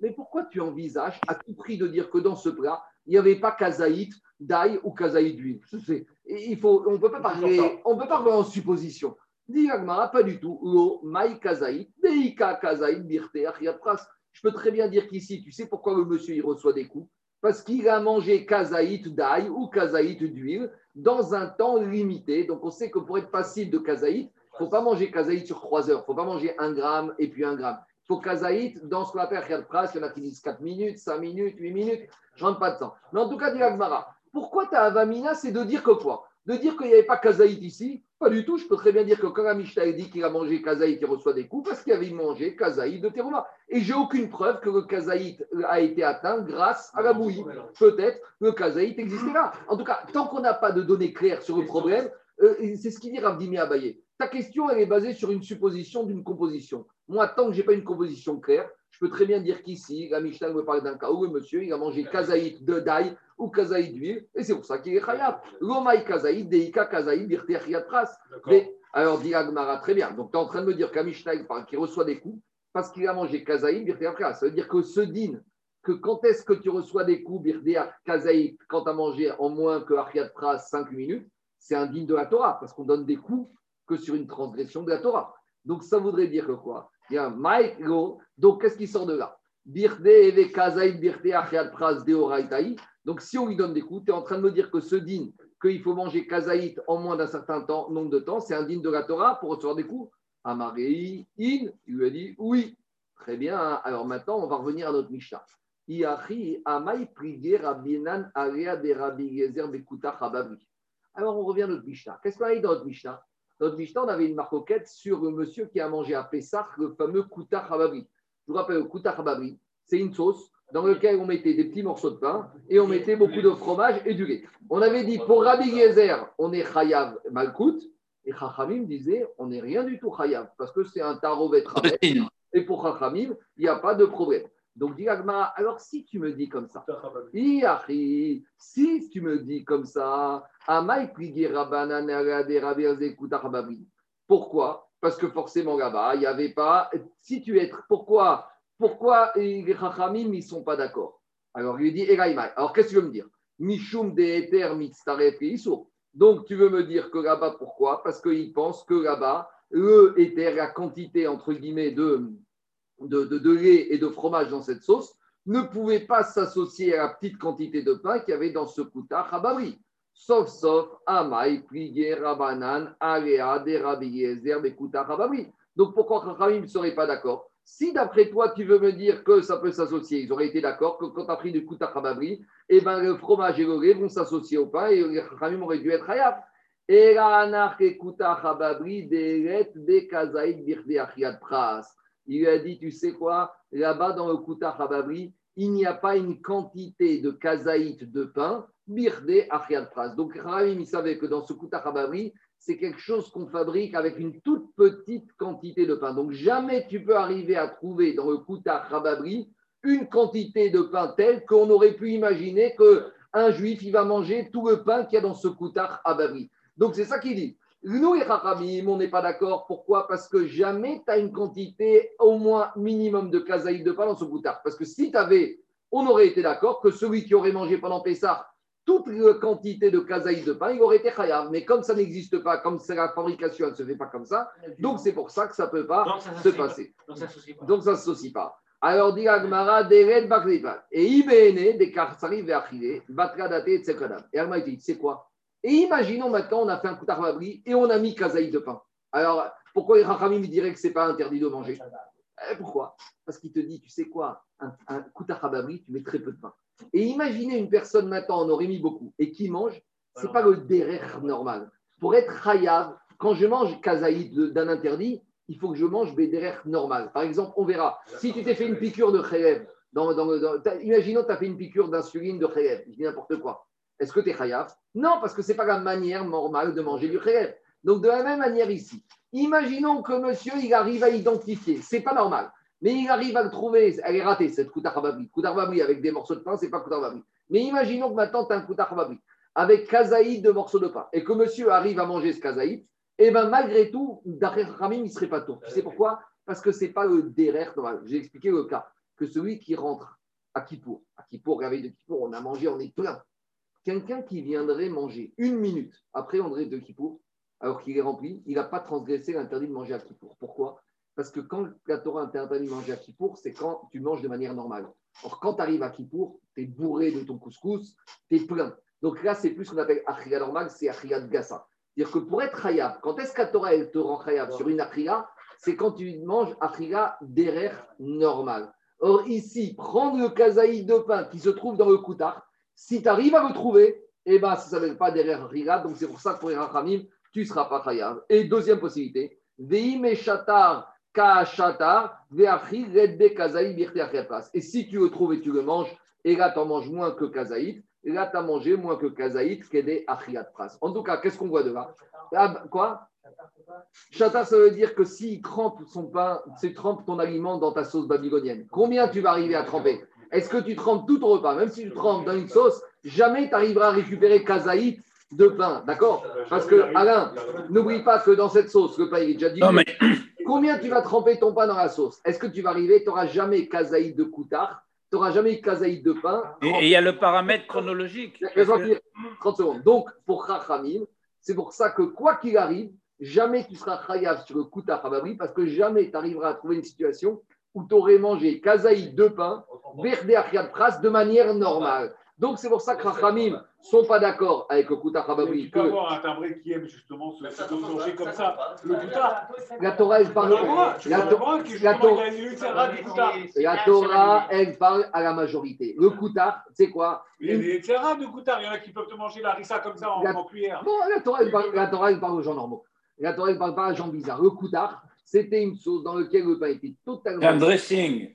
mais pourquoi tu envisages à tout prix de dire que dans ce plat, il n'y avait pas kazaït d'ail ou kazaït d'huile? C'est- Il faut, on ne peut pas parler, on peut pas en supposition. Dit pas du tout. Lo, maï kazaït, deika kazaït, birte. Je peux très bien dire qu'ici, tu sais pourquoi le monsieur il reçoit des coups? Parce qu'il a mangé kazaït d'ail ou kazaït d'huile dans un temps limité. Donc on sait que pour être passible de kazaït, il ne faut pas manger kazaït sur 3 heures. Il ne faut pas manger un gramme et puis un gramme. Faut kazaït dans ce qu'on appelle Riyad Pras. Il y en a qui disent 4 minutes, 5 minutes, 8 minutes. Je rentre pas de temps. Mais en tout cas, dit Agmara, pourquoi tu as Avamina C'est de dire que quoi? De dire qu'il n'y avait pas kazaït ici? Pas du tout. Je peux très bien dire que quand la Mishnah dit qu'il a mangé kazaït, il reçoit des coups parce qu'il avait mangé kazaït de terouma. Et j'ai aucune preuve que le kazaït a été atteint grâce à la bouillie peut-être le kazaït existait là. En tout cas, tant qu'on n'a pas de données claires sur le problème, euh, c'est ce qu'il dit Ravdimi Abaye. Ta question, elle est basée sur une supposition d'une composition. Moi, tant que je n'ai pas une composition claire, je peux très bien dire qu'ici, la Mishnah me parle d'un cas où le monsieur, il a mangé kazaït de d'ail ou kazaït d'huile, et c'est pour ça qu'il est khayab. L'omai kazaït, deika kazaït, birte chiyat pras. Mais, alors, dit Agmara, très bien. Donc, tu es en train de me dire qu'un Mishnah, qu'il reçoit des coups parce qu'il a mangé kazaït, birte chiyat pras. Ça veut dire que ce din, que quand est-ce que tu reçois des coups, Birdéa, Kazaït, quand tu as mangé en moins que Ariad Pras 5 minutes, c'est un digne de la Torah, parce qu'on donne des coups que sur une transgression de la Torah. Donc ça voudrait dire que quoi? Un Maïkro, donc qu'est-ce qui sort de là? Donc, si on lui donne des coups, tu es en train de me dire que ce din, qu'il faut manger kazaït en moins d'un certain temps, nombre de temps, c'est un din de la Torah pour recevoir des coups? Amarei, in, il lui a dit oui. Très bien. Alors maintenant, on va revenir à notre Mishnah. Alors on revient à notre Mishnah. Qu'est-ce qu'on a dit dans notre Mishnah? Notre Mishnah, on avait une marcoquette sur le monsieur qui a mangé à Pessah le fameux kuta chababri. Je vous rappelle, le kuta chababri, c'est une sauce dans laquelle on mettait des petits morceaux de pain et on mettait beaucoup de fromage et du lait. On avait dit pour Rabbi Gezer, on est chayav malkout. Et Chachamim disait, on n'est rien du tout chayav, parce que c'est un tarovet Et pour Chachamim, il n'y a pas de problème. Donc, dit alors si tu me dis comme ça, si tu me dis comme ça, pourquoi? Parce que forcément là-bas, il n'y avait pas. Si tu es. Pourquoi Pourquoi les Chachamim ne sont pas d'accord? Alors, il lui dit Alors, qu'est-ce que tu veux me dire? Mishum donc, tu veux me dire que là-bas, pourquoi? Parce qu'ils pensent que là-bas, le éther, la quantité, entre guillemets, de, de, lait et de fromage dans cette sauce, ne pouvait pas s'associer à la petite quantité de pain qu'il y avait dans ce kouta chababri. Sauf, sauf, amai, plié, rabanan, alea, des kouta chababri. Donc, pourquoi Chachamim ne serait pas d'accord? Si d'après toi, tu veux me dire que ça peut s'associer, ils auraient été d'accord que quand tu as pris du Kouta Khababri, eh ben, le fromage et le lait vont s'associer au pain et les auraient dû être hayab. Et la Kouta Khababri, des Kazaïd Birde Pras. Il lui a dit, tu sais quoi, là-bas dans le Kouta Khababri, il n'y a pas une quantité de kazaït de pain, birde achiat pras. Donc, Khamim, il savait que dans ce Kouta Khababri, c'est quelque chose qu'on fabrique avec une toute petite quantité de pain. Donc jamais tu peux arriver à trouver dans le Kouta Rababri une quantité de pain telle qu'on aurait pu imaginer qu'un juif il va manger tout le pain qu'il y a dans ce Kouta Rababri. Donc c'est ça qu'il dit. Nous, Chachamim, on n'est pas d'accord. Pourquoi? Parce que jamais tu as une quantité au moins minimum de kazaïd de pain dans ce Kouta. Parce que si tu avais, on aurait été d'accord que celui qui aurait mangé pendant Pessah toute la quantité de kazaïs de pain, il aurait été chayav. Mais comme ça n'existe pas, comme c'est la fabrication, elle ne se fait pas comme ça, donc c'est pour ça que ça ne peut pas se passer. Donc ça ne Donc s'associe pas. Alors, dit Agmara, Dered Bakripa. Et Ibene, des Karsari Veachile, Batradate, etc. Et Agmara dit, c'est quoi? Et imaginons maintenant, on a fait un koutar babri et on a mis kazaïs de pain. Alors, pourquoi les Rachamim diraient que ce n'est pas interdit de manger? Eh, Pourquoi? Parce qu'il te dit, tu sais quoi Un, un tu mets très peu de pain. Et imaginez une personne maintenant, on aurait mis beaucoup, et qui mange, ce n'est pas le derer normal. Pour être chayav, quand je mange kazaïd d'un interdit, il faut que je mange béderer normal. Par exemple, on verra, si tu t'es fait une piqûre de khayeb, dans, dans, imaginons tu as fait une piqûre d'insuline de khayeb, je dis n'importe quoi. Est-ce que tu es chayav Non, parce que ce n'est pas la manière normale de manger du khayeb. Donc, de la même manière ici, imaginons que monsieur, il arrive à identifier, c'est pas normal. Mais il arrive à le trouver, elle est ratée cette Koutar Hababri. Koutar avec des morceaux de pain, c'est pas Koutar Hababri. Mais imaginons que maintenant tu as un Koutar Hababri avec kazaïd de morceaux de pain et que monsieur arrive à manger ce kazaïd, et eh bien malgré tout, derrière Ramim, il serait pas tour. Tu sais pourquoi? Parce que ce n'est pas le derrière J'ai expliqué le cas que celui qui rentre à Kippour, à Kippour, de Kippour, on a mangé, on est plein. Quelqu'un qui viendrait manger une minute après André de Kippour, alors qu'il est rempli, il n'a pas transgressé l'interdit de manger à Kippour. Pourquoi? Parce que quand la Torah interdit de manger à Kippour, c'est quand tu manges de manière normale. Or, quand tu arrives à Kippour, tu es bourré de ton couscous, tu es plein. Donc là, c'est plus ce qu'on appelle Achria normal, c'est Achria de Gassa. C'est-à-dire que pour être Hayab, quand est-ce que la Torah te rend sur une Achria C'est quand tu manges Achria derrière normal. Or, ici, prendre le kazaï de pain qui se trouve dans le Koutar, si tu arrives à le trouver, eh ben, ça ne s'appelle pas derrière Achria. Donc, c'est pour ça que pour Rachamim, tu ne seras pas Hayab. Et deuxième possibilité, et si tu le trouves et tu le manges, et là, tu en manges moins que kazaït, et là, tu as mangé moins que kazaït, des pras. En tout cas, qu'est-ce qu'on voit de là? Ah, Quoi? Chata, ça veut dire que s'il trempe son pain, tu trempe ton aliment dans ta sauce babylonienne, combien tu vas arriver à tremper? Est-ce que tu trempes tout ton repas Même si tu trempes dans une sauce, jamais tu arriveras à récupérer kazaït de pain, d'accord Parce que, Alain, n'oublie pas que dans cette sauce, le pain est déjà dit. Combien tu vas tremper ton pain dans la sauce? Est-ce que tu vas arriver Tu n'auras jamais kazaïd de coutard, tu n'auras jamais kazaïd de pain. Et il y a le paramètre chronologique. 30 secondes. Donc, pour Chachamim, c'est pour ça que quoi qu'il arrive, jamais tu seras chayav sur le coutard parce que jamais tu arriveras à trouver une situation où tu aurais mangé kazaïd de pain, de manière normale. Donc c'est pour ça que Rachamim ne sont pas d'accord avec le Koutar Mais Hababri. tu peux que avoir un timbré qui aime justement ça, danger ça, comme ça, ça. ça, Le ça, Goutard. La Torah, elle parle. La, Torah- il la Torah, elle parle à la majorité. Le Koutar, c'est quoi? Il y a des Serra de Goutard. Il y en a qui peuvent te manger la rissa comme ça en, La- en cuillère. Bon, la Torah, elle parle, la Torah, elle parle aux gens normaux. La Torah, elle parle pas à gens bizarres. Le Koutar, c'était une sauce dans laquelle le pain était C'est un totalement dressing.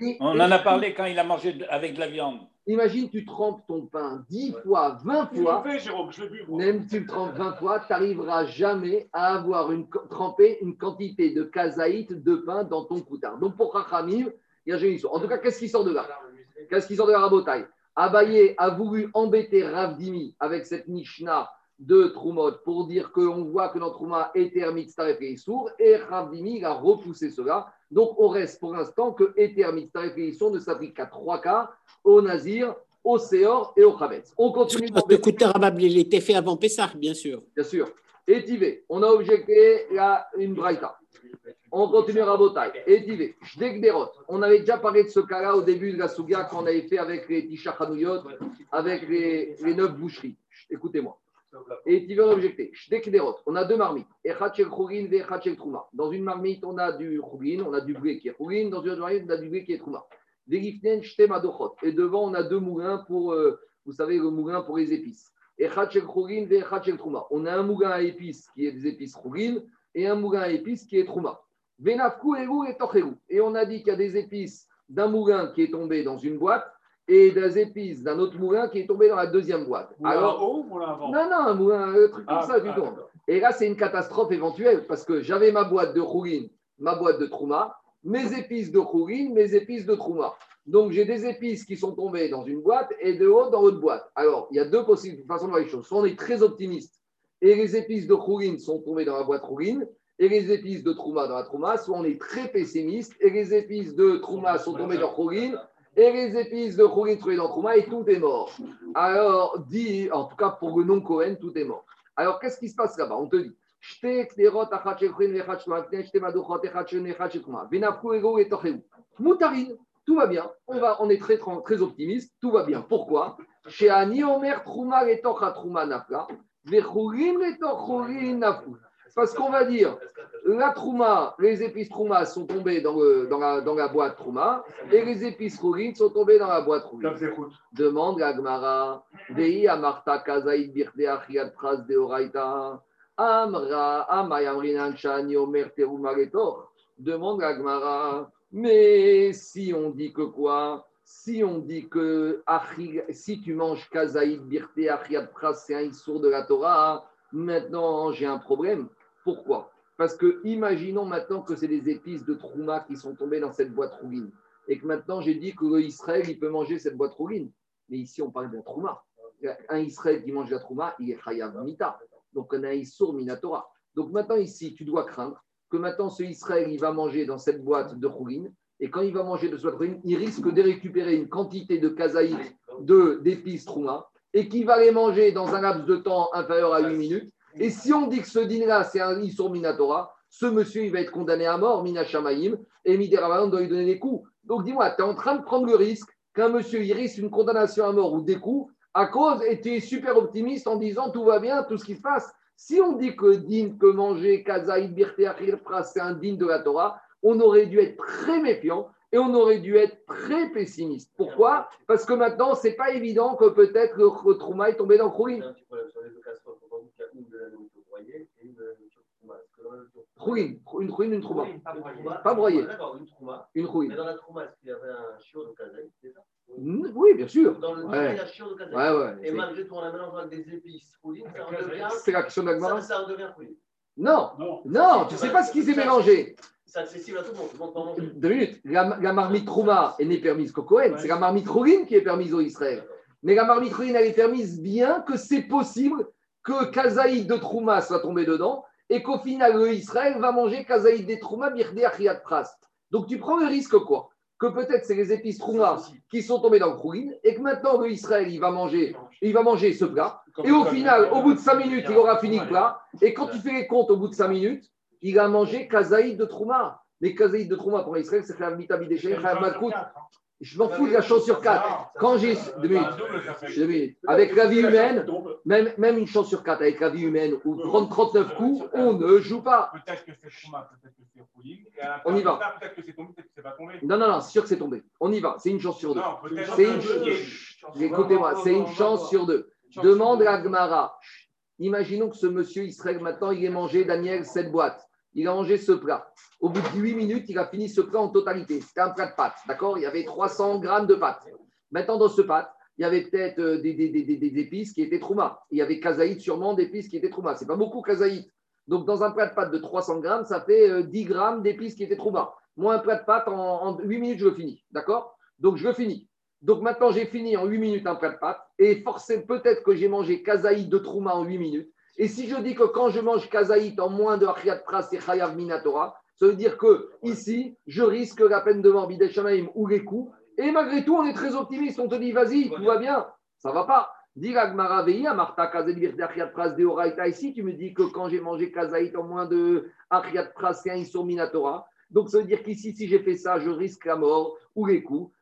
Et- On et en a parlé quand il a mangé avec de la viande. Imagine, tu trempes ton pain 10 fois, 20 Je fois. le fais, Jérôme, je. Même si tu le trempes 20 fois, tu n'arriveras jamais à avoir une, trempé une quantité de kazaït de pain dans ton coutard. Donc pour Rachamim, il y a une histoire. En tout cas, qu'est-ce qui sort de là? Qu'est-ce qui sort de la rabotaille? Abaye a voulu embêter Ravdimi avec cette Mishnah de Troumot pour dire qu'on voit que dans Trouma Eter Mitzaref et Issour, et Ravdimi a repoussé cela. Donc on reste pour l'instant que Eter Mitzaref et Issour ne s'applique qu'à trois cas au Nazir, au Seor et au Chametz. On continue Parce que Habab, il était fait avant Pessah, bien sûr. Bien sûr. Étivé, on a objecté là, une braïta. On continue à Rabotai. Étivé, Shdekderot. On avait déjà parlé de ce cas-là au début de la Souga qu'on avait fait avec les Tisha avec les, les neuf boucheries. Écoutez-moi. Étivé, on a objecté. Shdekderot. On a deux marmites. Et. Dans une marmite, on a du Khourin, on a du blé qui est Khourin. Dans une autre marmite, on a du blé qui est Trouma. Et devant, on a deux moulins pour, euh, vous savez, le pour les épices. Et. On a un moulin à épices qui est des épices Khourin et un moulin à épices qui est Trouma. Et. Et on a dit qu'il y a des épices d'un moulin qui est tombé dans une boîte et des épices d'un autre moulin qui est tombé dans la deuxième boîte. Moulin Alors, haut ou moulin avant non, non, un moulin, un truc comme Ah, ça, du ah. Et là, c'est une catastrophe éventuelle parce que j'avais ma boîte de Khourin, ma boîte de Trouma, mes épices de Khourin, mes épices de Trouma. Donc, j'ai des épices qui sont tombées dans une boîte et de haut dans l'autre boîte. Alors, il y a deux possibles façons de voir les choses. Soit on est très optimiste et les épices de Khourin sont tombées dans la boîte Khourin et les épices de Trouma dans la Trouma, soit on est très pessimiste et les épices de Trouma sont tombées dans Khourin et les épices de Khourin tombées dans Trouma et tout est mort. Alors, dit, en tout cas pour le nom Cohen, tout est mort. Alors, qu'est-ce qui se passe là-bas On te dit. Moutarine, tout va bien. On, va, on est très, très optimiste, tout va bien. Pourquoi Chez Ani Omer trouma et tocha trouma nafla, vechurin et tochurin naflu. Parce qu'on va dire, la trouma, les épices trouma sont tombées dans, le, dans, la, dans la boîte trouma, et les épices rourin sont tombées dans la boîte route. Demande la Gemara, Dei Amarta Kazaïd Birde Achiat Pras de Oraita, Amra, Amayamrinan Shani Omer Terumaretor. Demande la Gemara, mais si on dit que quoi? Si on dit que si tu manges Kazaïd Birte Achiat Pras, c'est un issour de la Torah, maintenant j'ai un problème. Pourquoi? Parce que imaginons maintenant que c'est des épices de Trouma qui sont tombées dans cette boîte rouline et que maintenant j'ai dit que Israël, il peut manger cette boîte rouline. Mais ici, on parle la trouma. Un Israël qui mange la trouma, il est chayav mita. Donc, on a issour minatora. Donc, maintenant, ici, tu dois craindre que maintenant, ce Israël, il va manger dans cette boîte de rouline. Et quand il va manger de cette rouline, il risque de récupérer une quantité de kazaït d'épices trouma et qui va les manger dans un laps de temps inférieur à 8 minutes. Et si on dit que ce dîner-là, c'est un issour minatora, ce monsieur, il va être condamné à mort, mina shamaïm, et Midéravalan doit lui donner des coups. Donc dis-moi, tu es en train de prendre le risque qu'un monsieur il risque une condamnation à mort ou des coups à cause, et tu es super optimiste en disant tout va bien, tout ce qui se passe. Si on dit que digne que manger, kazaïd, birte, c'est un digne de la Torah, on aurait dû être très méfiant et on aurait dû être très pessimiste. Pourquoi? Parce que maintenant, c'est pas évident que peut-être le, trauma est tombé dans le Khourin. Il y a un petit problème sur les deux casseroles. On dit qu'il y a une de la nourriture broyée et une de la nourriture trouma. Est-ce que dans une Khourin, une trouma- Pas broyée. Une trouma. Une Mais Khourin. dans la trouma, est-ce qu'il y avait un chiot de kazaï Oui, bien sûr. Dans le Ouais. il y a un chiot de kazaï. Ouais, ouais. Et malgré tout, en la mélangeant avec des épices ça. C'est la question d'Agmara Ça, ça en devient rouline. Non, Non. non, tu sais pas ce qui s'est mélangé. C'est accessible à tout le monde. Tout le monde peut en manger. Deux minutes. La, la marmite Trouma elle n'est permise qu'au Cohen. C'est la marmite Rouline qui est permise au Israël. Mais la marmite Rouline, elle est permise bien que c'est possible que Kazaïd de Trouma soit tombé dedans et qu'au final, le Israël va manger Kazaïd de Trouma Birde Achiat Pras. Donc tu prends le risque quoi Que peut-être c'est les épices Trouma qui sont tombées dans le Rouline et que maintenant le Israël, il va manger, il va manger ce plat. Et au final, au bout de 5 minutes, il aura fini le plat. Et quand tu fais les comptes au bout de 5 minutes, il a mangé Kazaïd de Trouma. Mais Kazaïd de Trouma pour Israël, c'est Chayav Mita Bideshem, Chayav Malkout. Je m'en fous de la chance sur quatre. Quand j'ai. deux minutes, deux minutes. Avec la vie humaine, même, même une chance sur quatre, avec la vie humaine, ou prendre 39 coups, on ne joue pas. Peut-être que c'est Chouma, peut-être que c'est Rouling. On y va. Peut-être que c'est tombé, peut-être que c'est pas tombé. Non, non, non, c'est sûr que c'est tombé. On y va. C'est une chance sur deux. Écoutez-moi, c'est une chance sur deux. Demande à Gmara. Imaginons que ce monsieur Israël, maintenant, il ait mangé, Daniel, cette boîte. Il a mangé ce plat. Au bout de 8 minutes, il a fini ce plat en totalité. C'était un plat de pâtes, d'accord? Il y avait 300 grammes de pâtes. Maintenant, dans ce pâte, il y avait peut-être euh, des, épices qui étaient trouma. Il y avait kazaït sûrement d'épices qui étaient trouma. C'est pas beaucoup kazaït. Donc, dans un plat de pâtes de 300 grammes, ça fait euh, 10 grammes d'épices qui étaient trouma. Moi, un plat de pâtes, en, en 8 minutes, je le finis. D'accord? Donc, je le finis. Donc, maintenant, j'ai fini en 8 minutes un plat de pâtes. Et forcément, peut-être que j'ai mangé kazaït de trouma en 8 minutes. Et si je dis que quand je mange kazaït en moins de Achriat Pras et Chayav Minatora, ça veut dire que ici, je risque la peine de mort, Bidei Shamaim ou les coups. Et malgré tout, on est très optimiste. On te dit, vas-y, tout va bien. Ça va pas. Ici, tu me dis que quand j'ai mangé kazaït en moins de Achriat Pras et un Isur Minatora, donc ça veut dire qu'ici, si j'ai fait ça, je risque la mort ou les coups.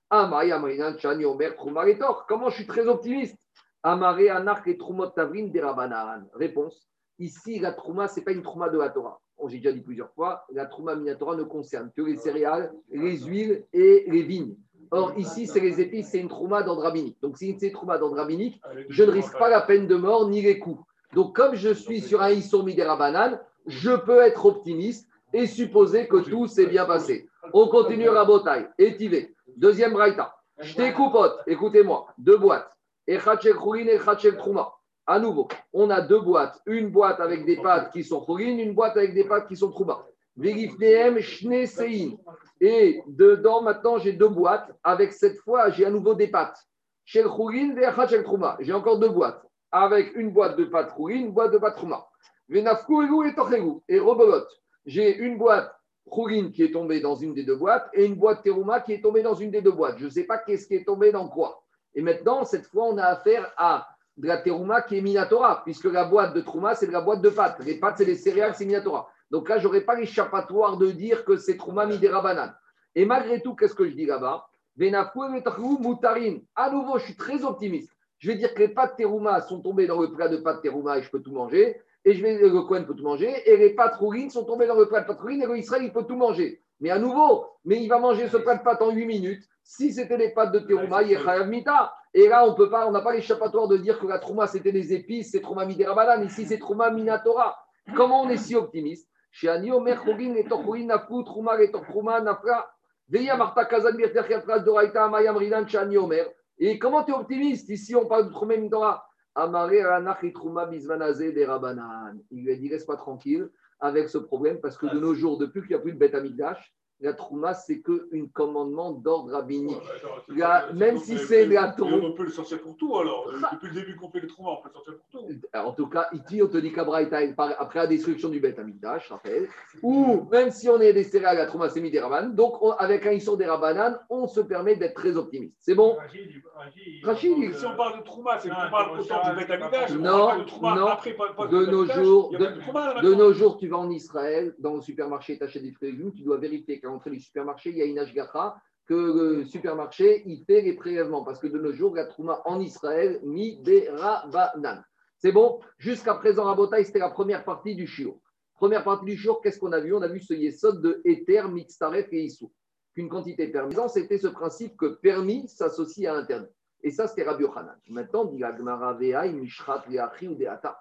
Comment je suis très optimiste? Amaré, Anarch et Troumot Tavrin, Derabanan. Réponse. Ici, la Trouma, ce n'est pas une Trouma de la Torah. Bon, J'ai déjà dit plusieurs fois, la Trouma Minatora ne concerne que les céréales, les huiles et les vignes. Or, ici, c'est les épices, c'est une Trouma d'ordre rabbinique. Donc, si c'est une Trouma d'ordre rabbinique, je ne risque pas la peine de mort ni les coups. Donc, comme je suis sur un Issour Midera Banane, je peux être optimiste et supposer que tout s'est bien passé. On continue Rabotai, étivé. Deuxième braïta. Je t'écoupote, écoutez-moi, deux boîtes. Echad shel Choulin et Echad shel Trouma. À nouveau, on a deux boîtes. Une boîte avec des pâtes qui sont Choulin, une boîte avec des pâtes qui sont Trouma. Vegifneem Shne Sein. Et dedans, maintenant, j'ai deux boîtes. Avec cette fois, j'ai à nouveau des pâtes. Shel Choulin et Echad shel Trouma. J'ai encore deux boîtes. Avec une boîte de pâtes Choulin, une boîte de pâtes Trouma. Venafku Egu et Tochegu. Et Robot. J'ai une boîte Choulin qui est tombée dans une des deux boîtes et une boîte Teruma qui est tombée dans une des deux boîtes. Je ne sais pas qu'est-ce qui est tombé dans quoi. Et maintenant, cette fois, on a affaire à de la Teruma qui est Minatora, puisque la boîte de Trouma, c'est de la boîte de pâtes. Les pâtes, c'est les céréales, c'est Minatora. Donc là, je n'aurai pas l'échappatoire de dire que c'est Trouma Midera Banane. Et malgré tout, qu'est-ce que je dis là-bas? Moutarin. À nouveau, je suis très optimiste. Je vais dire que les pâtes Teruma sont tombées dans le plat de pâtes Teruma et je peux tout manger. Et je vais, le Cohen peut tout manger. Et les pâtes Roulines sont tombées dans le plat de pâtes Roulines et le Israël, il peut tout manger. Mais à nouveau, mais il va manger ce plat de pâtes en 8 minutes. Si c'était les pâtes de Teruma, il y a Chayav Mita. Et là, on peut pas, on n'a pas l'échappatoire de dire que la Trouma, c'était des épices, c'est Trouma Midera Banane. Ici, c'est Trouma Minatora. Comment on est si optimiste? Chez Ani Omer Chorin et Torchorin Nafou, Trouma et Torchouma Nafra. Veya Marta Kazan Birterchiat Pras Doraita Amayam Rinan chez Ani Omer. Et comment tu es optimiste? Ici, on parle de Trouma Minatora. Amaré Anach et Trouma Bismanazé des Rabanan. Il lui a dit reste pas tranquille avec ce problème parce que de nos jours, depuis qu'il n'y a plus de bête Amigdash, la Trouma, c'est qu'un commandement d'ordre rabbinique. Même si c'est la Torah. On peut le sortir pour tout alors. Depuis le début qu'on fait les trous, on peut le sortir pour tout. Alors, en tout cas, ici, on te dit après la destruction du Beth Amikdash, je rappelle, ou même si on est des céréales à Trouma Semi des Rabanan, donc on- avec un Issour des Rabanan, on se permet d'être très optimiste. C'est bon? Rachid, Si on parle de Trouma, c'est qu'on parle autant du Beth Amikdash. on Non, Trouma non. après, De nos jours, de, Trouma, nos tu vas en Israël, dans le supermarché, tu achètes des fruits et légumes, tu dois vérifier qu'à l'entrée du supermarché, il y a une ashgacha, que le supermarché, il fait les prélèvements. Parce que de nos jours, la trouma en Israël, mi des rabanan. C'est bon? Jusqu'à présent, Rabotai, c'était la première partie du shiur. Première partie du shiur, qu'est-ce qu'on a vu? On a vu ce yesod de Ether, Mitztaref et Issou. Qu'une quantité permise, c'était ce principe que permis s'associe à interdit. Et ça, c'était Rabbi Yochanan. Maintenant, dit Mishrat, Ve'achi ou Deata.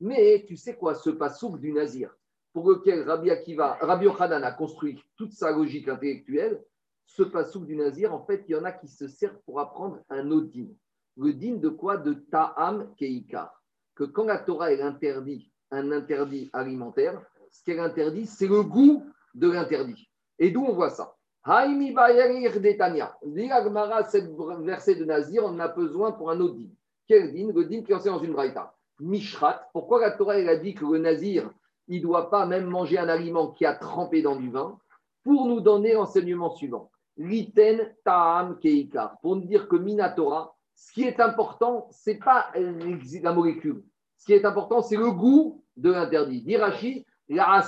Mais tu sais quoi, ce pasouk du Nazir, pour lequel Rabbi Akiva, Rabbi Yochanan a construit toute sa logique intellectuelle, ce pasouk du Nazir, en fait, il y en a qui se servent pour apprendre un autre din. Le din de quoi? De Ta'am Keikar. Que quand la Torah elle interdit un interdit alimentaire, ce qu'elle interdit, c'est le goût de l'interdit. Et d'où on voit ça? Haïmi Bayarir Detania. Gemara, cette verset de Nazir, on en a besoin pour un autre din. Quel din? Le din qui est dans une braïta. Mishrat. Pourquoi la Torah elle a dit que le Nazir, il ne doit pas même manger un aliment qui a trempé dans du vin Pour nous donner l'enseignement suivant. Liten Ta'am Keikar. Pour nous dire que Minatora, ce qui est important, ce n'est pas la molécule. Ce qui est important, c'est le goût de l'interdit. Dirachi, la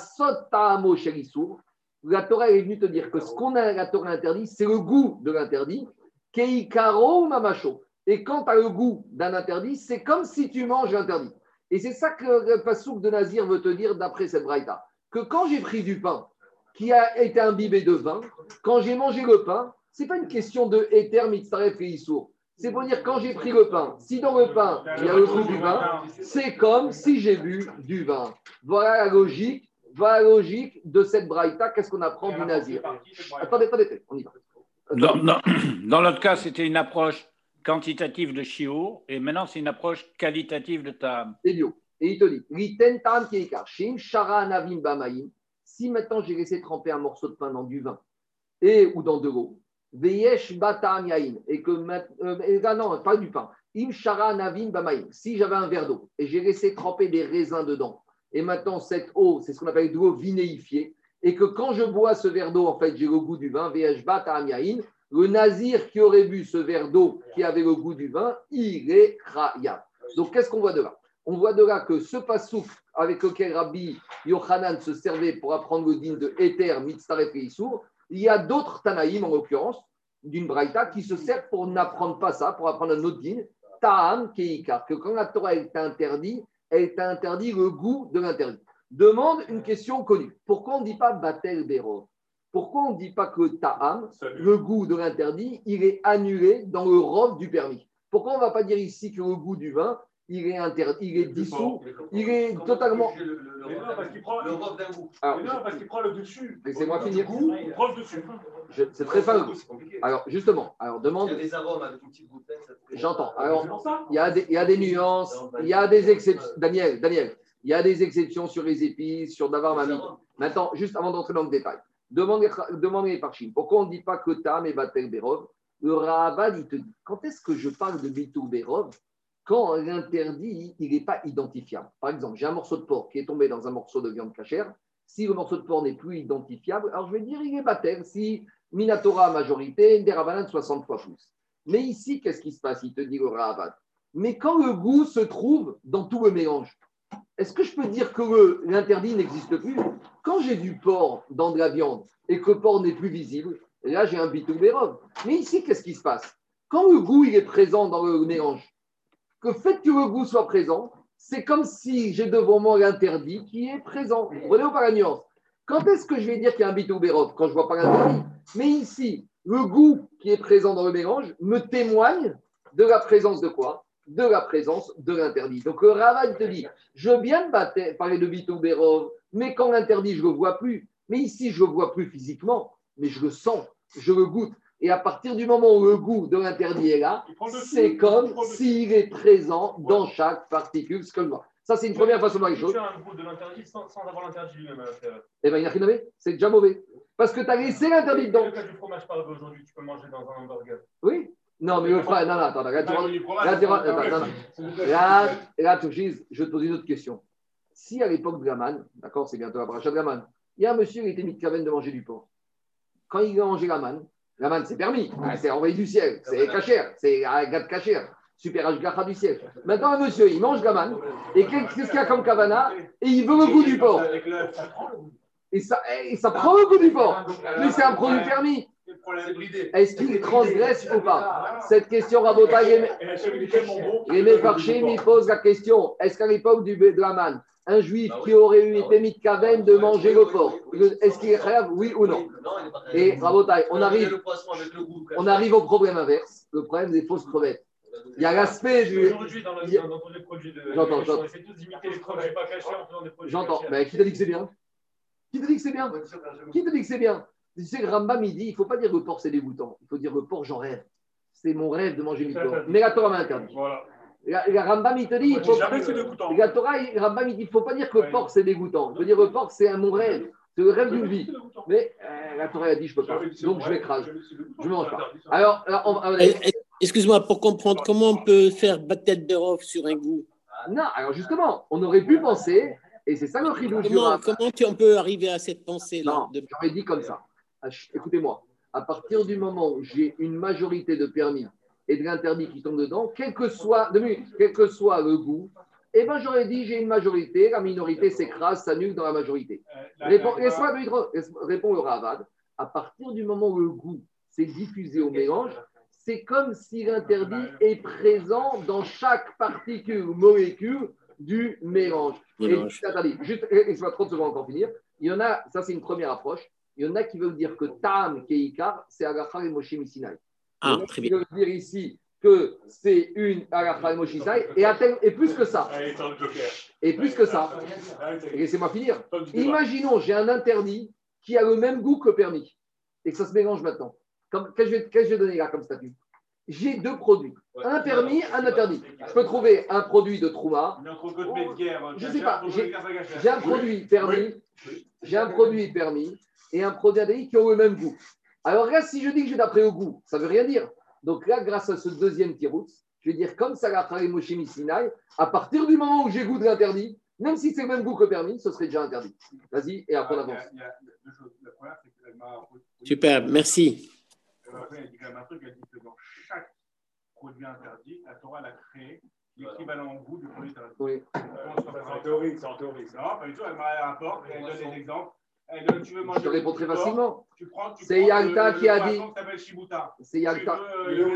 ta'amo. La Torah est venue te dire que ce qu'on a la Torah interdit, c'est le goût de l'interdit. Keikaro Mamacho. Et quand tu as le goût d'un interdit, c'est comme si tu manges l'interdit. Et c'est ça que le Passouk de Nazir veut te dire d'après cette braïta. Que quand j'ai pris du pain qui a été imbibé de vin, quand j'ai mangé le pain, c'est pas une question de éther, mitzaref et issour. C'est pour dire quand j'ai pris le pain, si dans le pain il y a le goût du vin, c'est comme si j'ai bu du vin. Voilà la logique, voilà la logique de cette braïta. Qu'est-ce qu'on apprend du Nazir? Attendez, attendez, on y va. Dans, dans, <clears throat> dans l'autre cas, c'était une approche quantitative de Shiur, et maintenant, c'est une approche qualitative de Tam. Elio. Et il te dit, Riten tam shara anavim bamaim. Si maintenant j'ai laissé tremper un morceau de pain dans du vin et ou dans de l'eau, veyesh batam yain, et que maintenant, euh, là, non, pas du pain, im shara anavim bamaim. Si j'avais un verre d'eau et j'ai laissé tremper des raisins dedans, et maintenant cette eau, c'est ce qu'on appelle de l'eau vinéifiée, et que quand je bois ce verre d'eau, en fait, j'ai le goût du vin, veyesh batam yain, le nazir qui aurait bu ce verre d'eau qui avait le goût du vin, il est. Donc, qu'est-ce qu'on voit de là? On voit de là que ce pasouk avec lequel Rabbi Yochanan se servait pour apprendre le din de Ether, Mitzaref et Issour, il y a d'autres Tanaïm, en l'occurrence, d'une Braïta, qui se servent pour n'apprendre pas ça, pour apprendre un autre din, Ta'am Keikar, que quand la Torah est interdit, elle t'a interdit le goût de l'interdit. Demande une question connue. Pourquoi on ne dit pas Batel Berov pourquoi on ne dit pas que ta'am, le goût de l'interdit, il est annulé dans le rov du permis? Pourquoi on ne va pas dire ici que le goût du vin, il est, interdit, il est dissous, il est totalement. Mais non, parce qu'il prend Le robe d'un goût. Alors, mais non, parce qu'il prend le dessus. Laissez-moi finir. Il prend le dessus. je- c'est très fin. C'est compliqué. Alors, justement, alors Il demande. y a des arômes avec une petite bouteille. J'entends. C'est Alors, il y, a des, il y a des nuances, il y a des exceptions. Daniel, Daniel, il y a des exceptions sur les épices, sur Davar Des Mamie. Maintenant, juste avant d'entrer dans le détail, demandez, demandez les parchim. Pourquoi on ne dit pas que Tam et Batel Berov Le Rahabad, il te dit quand est-ce que je parle de Bitou Berov Quand l'interdit, il n'est pas identifiable. Par exemple, j'ai un morceau de porc qui est tombé dans un morceau de viande cachère. Si le morceau de porc n'est plus identifiable, alors je vais dire il est Batel. Si Minatora majorité, Derabanan 60 fois plus. Mais ici, qu'est-ce qui se passe? Il te dit le Rahabad. Mais quand le goût se trouve dans tout le mélange, est-ce que je peux dire que l'interdit n'existe plus Quand j'ai du porc dans de la viande et que le porc n'est plus visible, là j'ai un bitou bérov. Mais ici, qu'est-ce qui se passe Quand le goût est présent dans le mélange, que fait que le goût soit présent, c'est comme si j'ai devant moi l'interdit qui est présent. Vous pas la nuance Quand est-ce que je vais dire qu'il y a un bitou bérov Quand je vois pas l'interdit. Mais ici, le goût qui est présent dans le mélange me témoigne de la présence de quoi De la présence de l'interdit. Donc le Ravad te dit, je veux bien parler de Bitou Berov, mais quand l'interdit, je ne le vois plus. Mais ici, je ne le vois plus physiquement, mais je le sens, je le goûte. Et à partir du moment où le goût de l'interdit est là, c'est comme s'il est présent dans chaque particule. ce que je vois. Ça, c'est une première façon de voir les choses. Tu as un goût de l'interdit sans, sans avoir l'interdit lui-même à l'intérieur. Eh bien, il n'y a rien c'est déjà mauvais. Parce que tu as laissé l'interdit dedans. Le cas du fromage par exemple, aujourd'hui, tu peux manger dans un hamburger. Oui Non, mais le frère, non, non, attends, là, tu Ah je te poser une autre question. Si à l'époque de Gaman, d'accord, c'est bientôt la paracha de Gaman, il y a un monsieur qui était mis de caverne de manger du porc. Quand il a mangé la manne c'est permis, Ah, c'est envoyé du ciel, c'est cachère, c'est un gars de cachère, super Ashgacha du ciel. Maintenant, un monsieur, il mange la manne, et qu'est-ce qu'il y a comme kavana Et il veut le goût du porc. Et ça, et ça prend le goût du porc. Mais c'est un produit permis. Est-ce qu'il transgresse ou pas Cette question, Rabotaï, les- Mefarchim, ils posent la question est-ce qu'à l'époque du de la manne, un juif Ah oui. qui aurait eu Ah été mis de caverne de manger le porc, est-ce qu'il est khayab, oui ou non Et. Rabotaï, on arrive, on arrive au problème inverse, le problème des fausses crevettes. Il y a l'aspect du. Aujourd'hui, dans, le- il y a- dans, dans tous les produits de. J'entends, j'entends. On essaie tous d'imiter les produits pas cachés en faisant des produits J'entends. Mais qui t'a dit que c'est bien? Qui t'a dit que c'est bien? Qui t'a dit que c'est bien? Tu sais, le Rambam, il dit il ne faut pas dire le porc, c'est dégoûtant. Il faut dire le porc, j'en rêve. C'est mon rêve de manger du porc. Mais la Torah m'a interdit. Voilà. La, la Rambam, il te dit il faut. jamais fait de goûtant. La Torah, il- Rambam, il dit il ne faut pas dire que le Ouais. porc, c'est dégoûtant. Il faut dire le porc, c'est un mon rêve. C'est le rêve d'une vie. Mais euh, la Torah a dit je ne peux pas. Donc je m'écrase. Je ne mange pas. Alors, alors, on- on- Eh, eh, Excuse-moi, pour comprendre, comment on peut faire Batel Berov sur un goût? Non, alors justement, on aurait pu penser, et c'est ça le chidouche du Comment, comment tu, on peut arriver à cette pensée-là Non, de- j'aurais dit comme ça. Ah, Écoutez-moi, à partir du moment où j'ai une majorité de permis et de l'interdit qui tombe dedans, quel que soit, de nuit, quel que soit le goût, eh ben j'aurais dit j'ai une majorité, la minorité s'écrase, s'annule dans la majorité. Laisse- répond le Ravad. À partir du moment où le goût s'est diffusé au mélange, c'est comme si l'interdit est présent dans chaque particule ou molécule du mélange. Et. Juste, laisse-moi 30 secondes encore finir. Il y en a, ça c'est une première approche. Il y en a qui veulent dire que Tam Keikar, c'est Agacha et Moshe Misinaï. Ah, très bien. veulent dire ici que c'est une Agacha et Moshe Misinaï. Et, et plus que ça, et plus que ça, laissez-moi finir. Imaginons, j'ai un interdit qui a le même goût que le permis. Et que ça se mélange maintenant. Comme- Qu'est-ce que je vais- je donner là comme statut? J'ai deux produits, un permis, un interdit. Je peux trouver un produit de Trouma, guerre, Je Gacha, sais pas, j'ai- un produit permis, Oui. j'ai un produit permis et un produit interdit qui ont le même goût. Alors là, si je dis que j'ai d'après au goût, ça ne veut rien dire. Donc là, grâce à ce deuxième tirout, je vais dire comme ça l'a travaillé Moshe Sinai, à partir du moment où j'ai goût de l'interdit, même si c'est le même goût que le permis, ce serait déjà interdit. Vas-y, et après on Il y a- avance. il y a deux choses. La première, c'est qu'elle m'a. Super, merci. Euh, elle dit quand même un truc, elle dit que dans chaque produit interdit, la Torah l'a créé l'équivalent en goût du produit interdit. Oui. C'est en théorie, c'est en théorie. Non, pas du tout, elle m'a rapporte, elle donne des exemples. Elle tu veux manger Je te réponds très facilement. C'est Yalta le- qui a le dit. C'est Yalta. Tu veux, euh,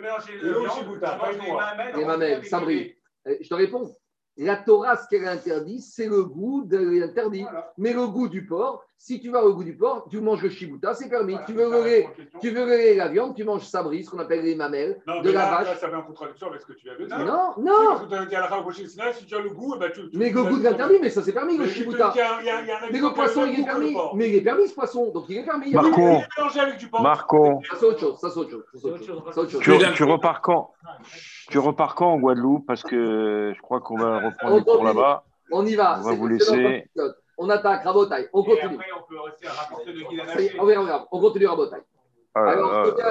mélanger viandes, Shibuta Pas les mamelles, ça brille. Je te réponds. La Torah, ce qu'elle interdit, c'est le goût de l'interdit. Voilà. Mais le goût du porc, si tu vas au goût du porc, tu manges le shibuta, c'est permis. Voilà, tu veux ça questions. tu veux la viande, tu manges sabri, ce qu'on appelle les mamelles, Non, de mais la là, là, vache. ça en contradiction avec ce que tu viens de dire. Non, Si, non. parce que tu as dit à la fin, au prochain signal, si tu as le goût, eh ben, tu. tu- Mais le goût de l'interdit, mais ça c'est permis, Mais le shibuta. qu'il y a un- il y a- il y a un Mais le poisson, il est permis. Mais il est permis ce poisson, donc il est permis. Marco. Marco, Ça c'est autre chose, ça c'est autre chose. ça, c'est autre chose, ça, c'est autre chose. tu, repars quand? Tu repars quand en Guadeloupe? Parce que je crois qu'on va reprendre les cours là-bas. On y va. On va vous laisser. On attaque Rabotai. On Et continue. après, on peut aussi rapporter de guide Ça y est, anaché. On regarde, regarde. On continue Rabotai. Euh, Alors, côté.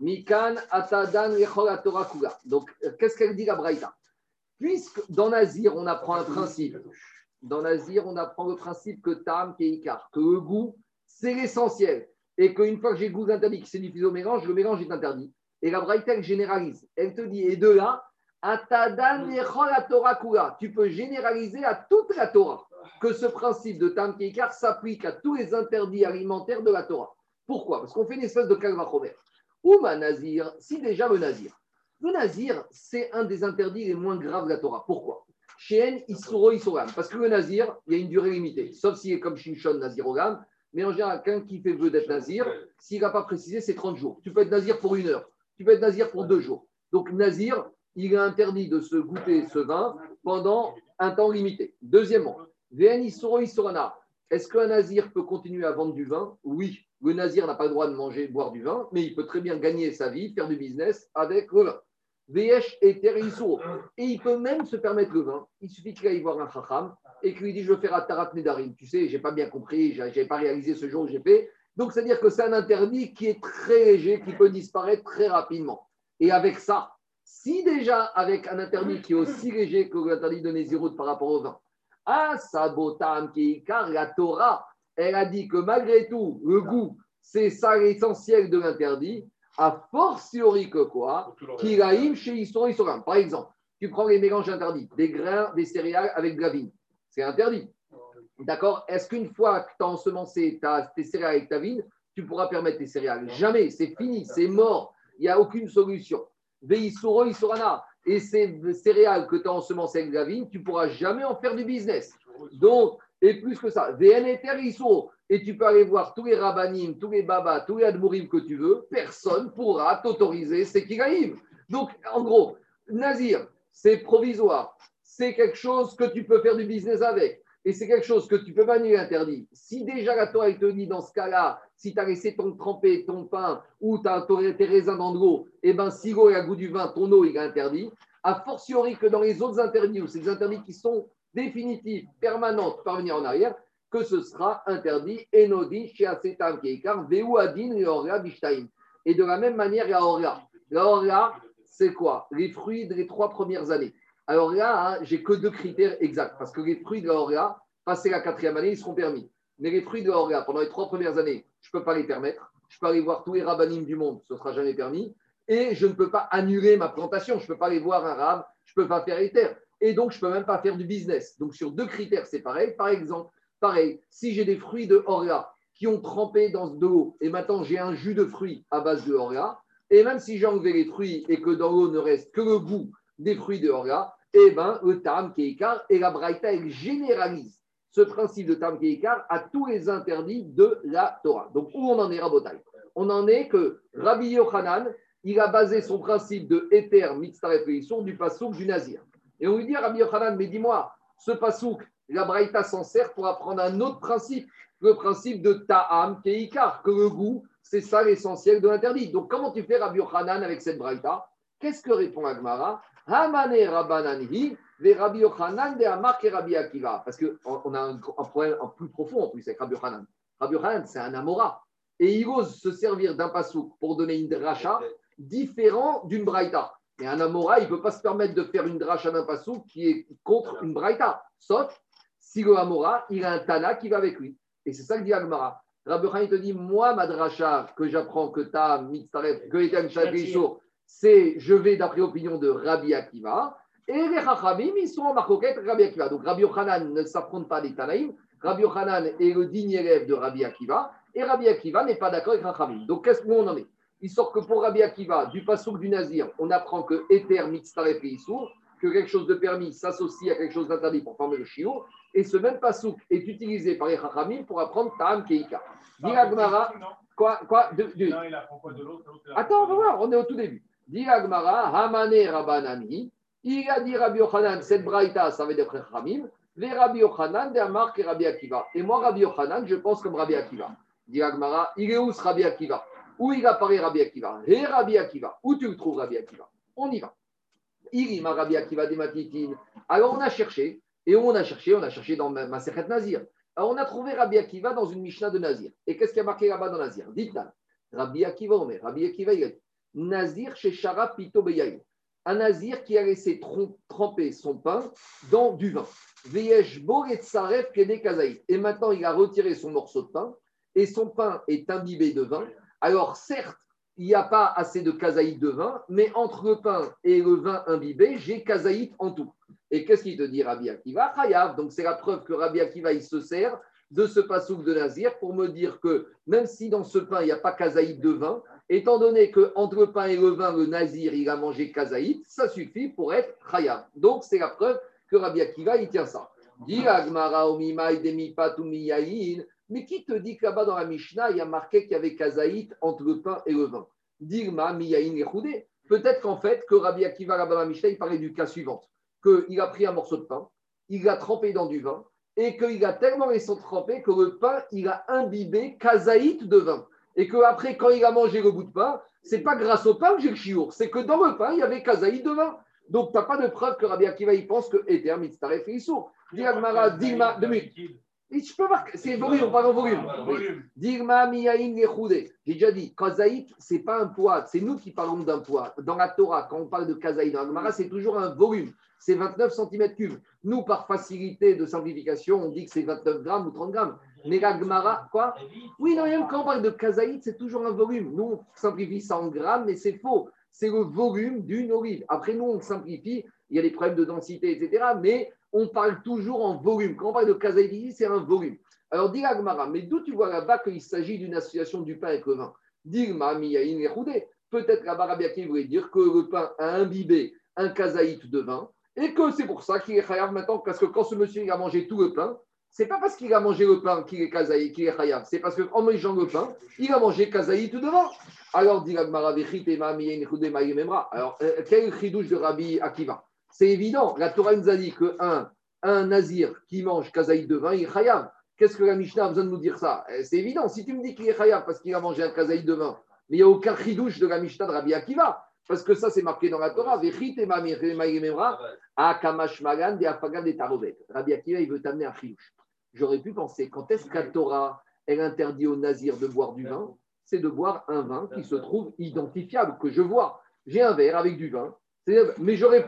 Mikan Atadan Torah Kula. Donc, euh, qu'est-ce qu'elle dit la Braïta? Puisque dans Nazir, on apprend un principe. Dans Nazir, on apprend le principe que Tam, qui est Ikar, que le goût, c'est l'essentiel. Et qu'une fois que j'ai le goût d'interdit qui s'est diffusé au mélange, le mélange est interdit. Et la Braïta, elle généralise. Elle te dit, et de là, Atadan Torah Kula. Tu peux généraliser à toute la Torah que ce principe de Tam, qui est Ikar s'applique à tous les interdits alimentaires de la Torah. Pourquoi? Parce qu'on fait une espèce de calvachomer. Ou ma nazir, si déjà le nazir. Le nazir, c'est un des interdits les moins graves de la Torah. Pourquoi? Chien, Isuro, Isoram. Parce que le nazir, il y a une durée limitée. Sauf s'il est comme Shimshon, Nazirogam. Mais en général, quelqu'un qui fait vœu d'être nazir, s'il n'a pas précisé, c'est 30 jours. Tu peux être nazir pour une heure. Tu peux être nazir pour deux jours. Donc, nazir, il est interdit de se goûter ce vin pendant un temps limité. Deuxièmement. Est-ce qu'un nazir peut continuer à vendre du vin? Oui. Le nazir n'a pas le droit de manger, boire du vin, mais il peut très bien gagner sa vie, faire du business avec le vin. Et. Et il peut même se permettre le vin. Il suffit qu'il aille voir un chacham et qu'il lui dise Je veux faire Atarat Nedarim. Tu sais, j'ai pas bien compris, j'ai j'ai pas réalisé ce jour où j'ai fait. Donc, c'est-à-dire que c'est un interdit qui est très léger, qui peut disparaître très rapidement. Et avec ça, si déjà avec un interdit qui est aussi léger que l'interdit de Nézirut par rapport au vin, ah, Sabotam car la Torah, elle a dit que malgré tout, le goût, c'est ça l'essentiel de l'interdit, a fortiori que quoi Kiraïm chez Isoro Isoram. Par exemple, tu prends les mélanges interdits, des grains, des céréales avec de la vigne. C'est interdit. D'accord? Est-ce qu'une fois que tu as ensemencé ta- tes céréales avec ta vigne, tu pourras permettre tes céréales? Jamais, c'est fini, c'est mort. Il n'y a aucune solution. Veisoro Isorana. Et ces céréales que tu as ensemencées avec la vigne, tu ne pourras jamais en faire du business. Donc, et plus que ça, VNETR Isoro. Et tu peux aller voir tous les rabbinim, tous les babas, tous les admourim que tu veux, personne pourra t'autoriser ces kiraïm. Donc, en gros, Nazir, c'est provisoire. C'est quelque chose que tu peux faire du business avec. Et c'est quelque chose que tu peux manier interdit. Si déjà la Torah te dit dans ce cas-là, si tu as laissé ton tremper ton pain ou as tes raisins dans de l'eau, et ben si l'eau est à goût du vin, ton eau est interdit. A fortiori que dans les autres interdits, ou ces interdits qui sont définitifs, permanents, par venir en arrière, que ce sera interdit. Et de la même manière, la Oria. La Oria, c'est quoi? Les fruits des trois premières années. Alors là, hein, j'ai que deux critères exacts, parce que les fruits de la Oria, passé la quatrième année, ils seront permis. Mais les fruits de la pendant les trois premières années, je ne peux pas les permettre. Je peux aller voir tous les rabbinim du monde, ce ne sera jamais permis. Et je ne peux pas annuler ma plantation. Je ne peux pas aller voir un rab, je ne peux pas faire les terres. Et donc, je ne peux même pas faire du business. Donc, sur deux critères, c'est pareil. Par exemple, pareil, si j'ai des fruits de Oria qui ont trempé dans de l'eau et maintenant j'ai un jus de fruits à base de orga, et même si j'ai enlevé les fruits et que dans l'eau ne reste que le goût des fruits de orga, eh ben, le tam keikar et la braïta, elle généralise ce principe de tam keikar à tous les interdits de la Torah. Donc, où on en est, Rabotai? On en est que Rabbi Yochanan, il a basé son principe de Ether, Mitzaref du pasouk du Nazir. Et on lui dit Rabbi Yochanan, mais dis-moi, ce pasouk, la braïta s'en sert pour apprendre un autre principe, le principe de ta'am keikar, que le goût, c'est ça l'essentiel de l'interdit. Donc, comment tu fais Rabbi Yochanan avec cette braïta? Qu'est-ce que répond Agmara? Hamane Rabbananhi, ve Rabbi Yochanan de Amar et Rabbi Akiva. Parce qu'on a un, un, problème plus profond en plus avec Rabbi Yochanan. Rabbi Yochanan, c'est un Amora. Et il ose se servir d'un pasouk pour donner une dracha différent d'une braïta. Mais un Amora, il ne peut pas se permettre de faire une dracha d'un pasouk qui est contre une braïta. Sauf si le Amora, il a un Tana qui va avec lui. Et c'est ça que dit Agmara. Rabbi Yochanan te dit Moi, ma dracha que j'apprends que ta mitzaref, que Etan Shadrisho, c'est je vais d'après l'opinion de Rabbi Akiva. Et les Chachamim, ils sont en marcoquette Rabbi Akiva. Donc Rabbi Yochanan ne s'affronte pas les Tanaïm. Rabbi Yochanan est le digne élève de Rabbi Akiva. Et Rabbi Akiva n'est pas d'accord avec Chachamim. Donc qu'est-ce qu'on en est? Il sort que pour Rabbi Akiva, du pasouk du Nazir, on apprend que Ether, Mitztaref et Issour, que quelque chose de permis s'associe à quelque chose d'interdit pour former le shiur. Et ce même pasouk est utilisé par les Chachamim pour apprendre Ta'am Keika. Quoi, quoi de, de... Non, il apprend quoi de l'autre Attends, on va voir, on est au tout début. Dit Agmara, Hamane Rabbanani, il a dit Rabbi Yochanan, cette braïta, ça veut dire Ramim, les Rabbi Yochanan, de Amar et Rabbi Akiva. Et moi, Rabbi Yochanan, je pense comme Rabbi Akiva. Dit Agmara, il est où ce Rabbi Akiva? Où il apparaît Rabbi Akiva? Et Rabbi Akiva, où tu le trouves Rabbi Akiva? On y va. Il Rabbi Akiva des Matitines. Alors on a cherché, et on a cherché, on a cherché dans ma Nazir. Alors on a trouvé Rabbi Akiva dans une Mishnah de Nazir. Et qu'est-ce qui a marqué là-bas dans Nazir? Dites-là. Rabbi Akiva, on met. Rabbi Akiva, il Nazir chez Shara Pito Un Nazir qui a laissé tremper son pain dans du vin. Et maintenant, il a retiré son morceau de pain et son pain est imbibé de vin. Alors, certes, il n'y a pas assez de kazaït de vin, mais entre le pain et le vin imbibé, j'ai kazaït en tout. Et qu'est-ce qu'il te dit, Rabbi Akiva? Chayav. Donc, c'est la preuve que Rabbi Akiva, il se sert de ce pasouk de Nazir pour me dire que même si dans ce pain, il n'y a pas kazaït de vin, étant donné qu'entre le pain et le vin, le nazir, il a mangé kazaït, ça suffit pour être khayab. Donc, c'est la preuve que Rabbi Akiva, il tient ça. Mais qui te dit que là-bas dans la Mishnah, il y a marqué qu'il y avait kazaït entre le pain et le vin? Digma, miyaïn et Peut-être qu'en fait, que Rabbi Akiva, là-bas dans la Mishnah, il parlait du cas suivant. Qu'il a pris un morceau de pain, il l'a trempé dans du vin, et qu'il a tellement laissé tremper que le pain, il a imbibé kazaït de vin et qu'après, quand il a mangé le bout de pain, c'est pas grâce au pain que j'ai le chiour, c'est que dans le pain, il y avait kazaï de vin. Donc, tu n'as pas de preuve que Rabbi Akiva, il pense que Ether, Mitzaref et Issour. Diragmara, Digma, deux minutes. Je peux voir, c'est volume, on parle en volume. Digma, Miyaïn, Yechoudé. J'ai déjà dit, Kazaït, ce n'est pas un poids, c'est nous qui parlons d'un poids. Dans la Torah, quand on parle de Kazaït, dans la c'est toujours un volume. C'est 29 cm3. Nous, par facilité de simplification, on dit que c'est 29 grammes ou 30 grammes. Mais la Gemara, quoi Oui, non, quand on parle de kazaït, c'est toujours un volume. Nous, on simplifie ça en grammes, mais c'est faux. C'est le volume d'une olive. Après, nous, on simplifie. Il y a des problèmes de densité, etc. Mais on parle toujours en volume. Quand on parle de kazaït, c'est un volume. Alors, dit la Gemara, mais d'où tu vois là-bas qu'il s'agit d'une association du pain avec le vin Digma, miyaïn, Peut-être la Barabiaki voulait dire que le pain a imbibé un kazaït de vin et que c'est pour ça qu'il est chayav maintenant, parce que quand ce monsieur a mangé tout le pain, c'est pas parce qu'il a mangé le pain qu'il est kazaï, qu'il est chayav. C'est parce qu'en mangeant le pain, il a mangé kazaï tout devant. Alors, dit Alors, euh, quel chidouche de Rabbi Akiva? C'est évident. La Torah nous a dit qu'un un nazir qui mange kazaï de vin, il est chayav. Qu'est-ce que la Mishnah a besoin de nous dire ça? Euh, C'est évident. Si tu me dis qu'il est chayav parce qu'il a mangé un kazaï de vin, mais il n'y a aucun chidouche de la Mishnah de Rabbi Akiva. Parce que ça, c'est marqué dans la Torah. Rabbi Akiva, il veut t'amener un chidouche j'aurais pu penser, quand est-ce que la Torah, elle interdit aux nazirs de boire du vin? C'est de boire un vin qui se trouve identifiable, que je vois. J'ai un verre avec du vin, mais j'aurais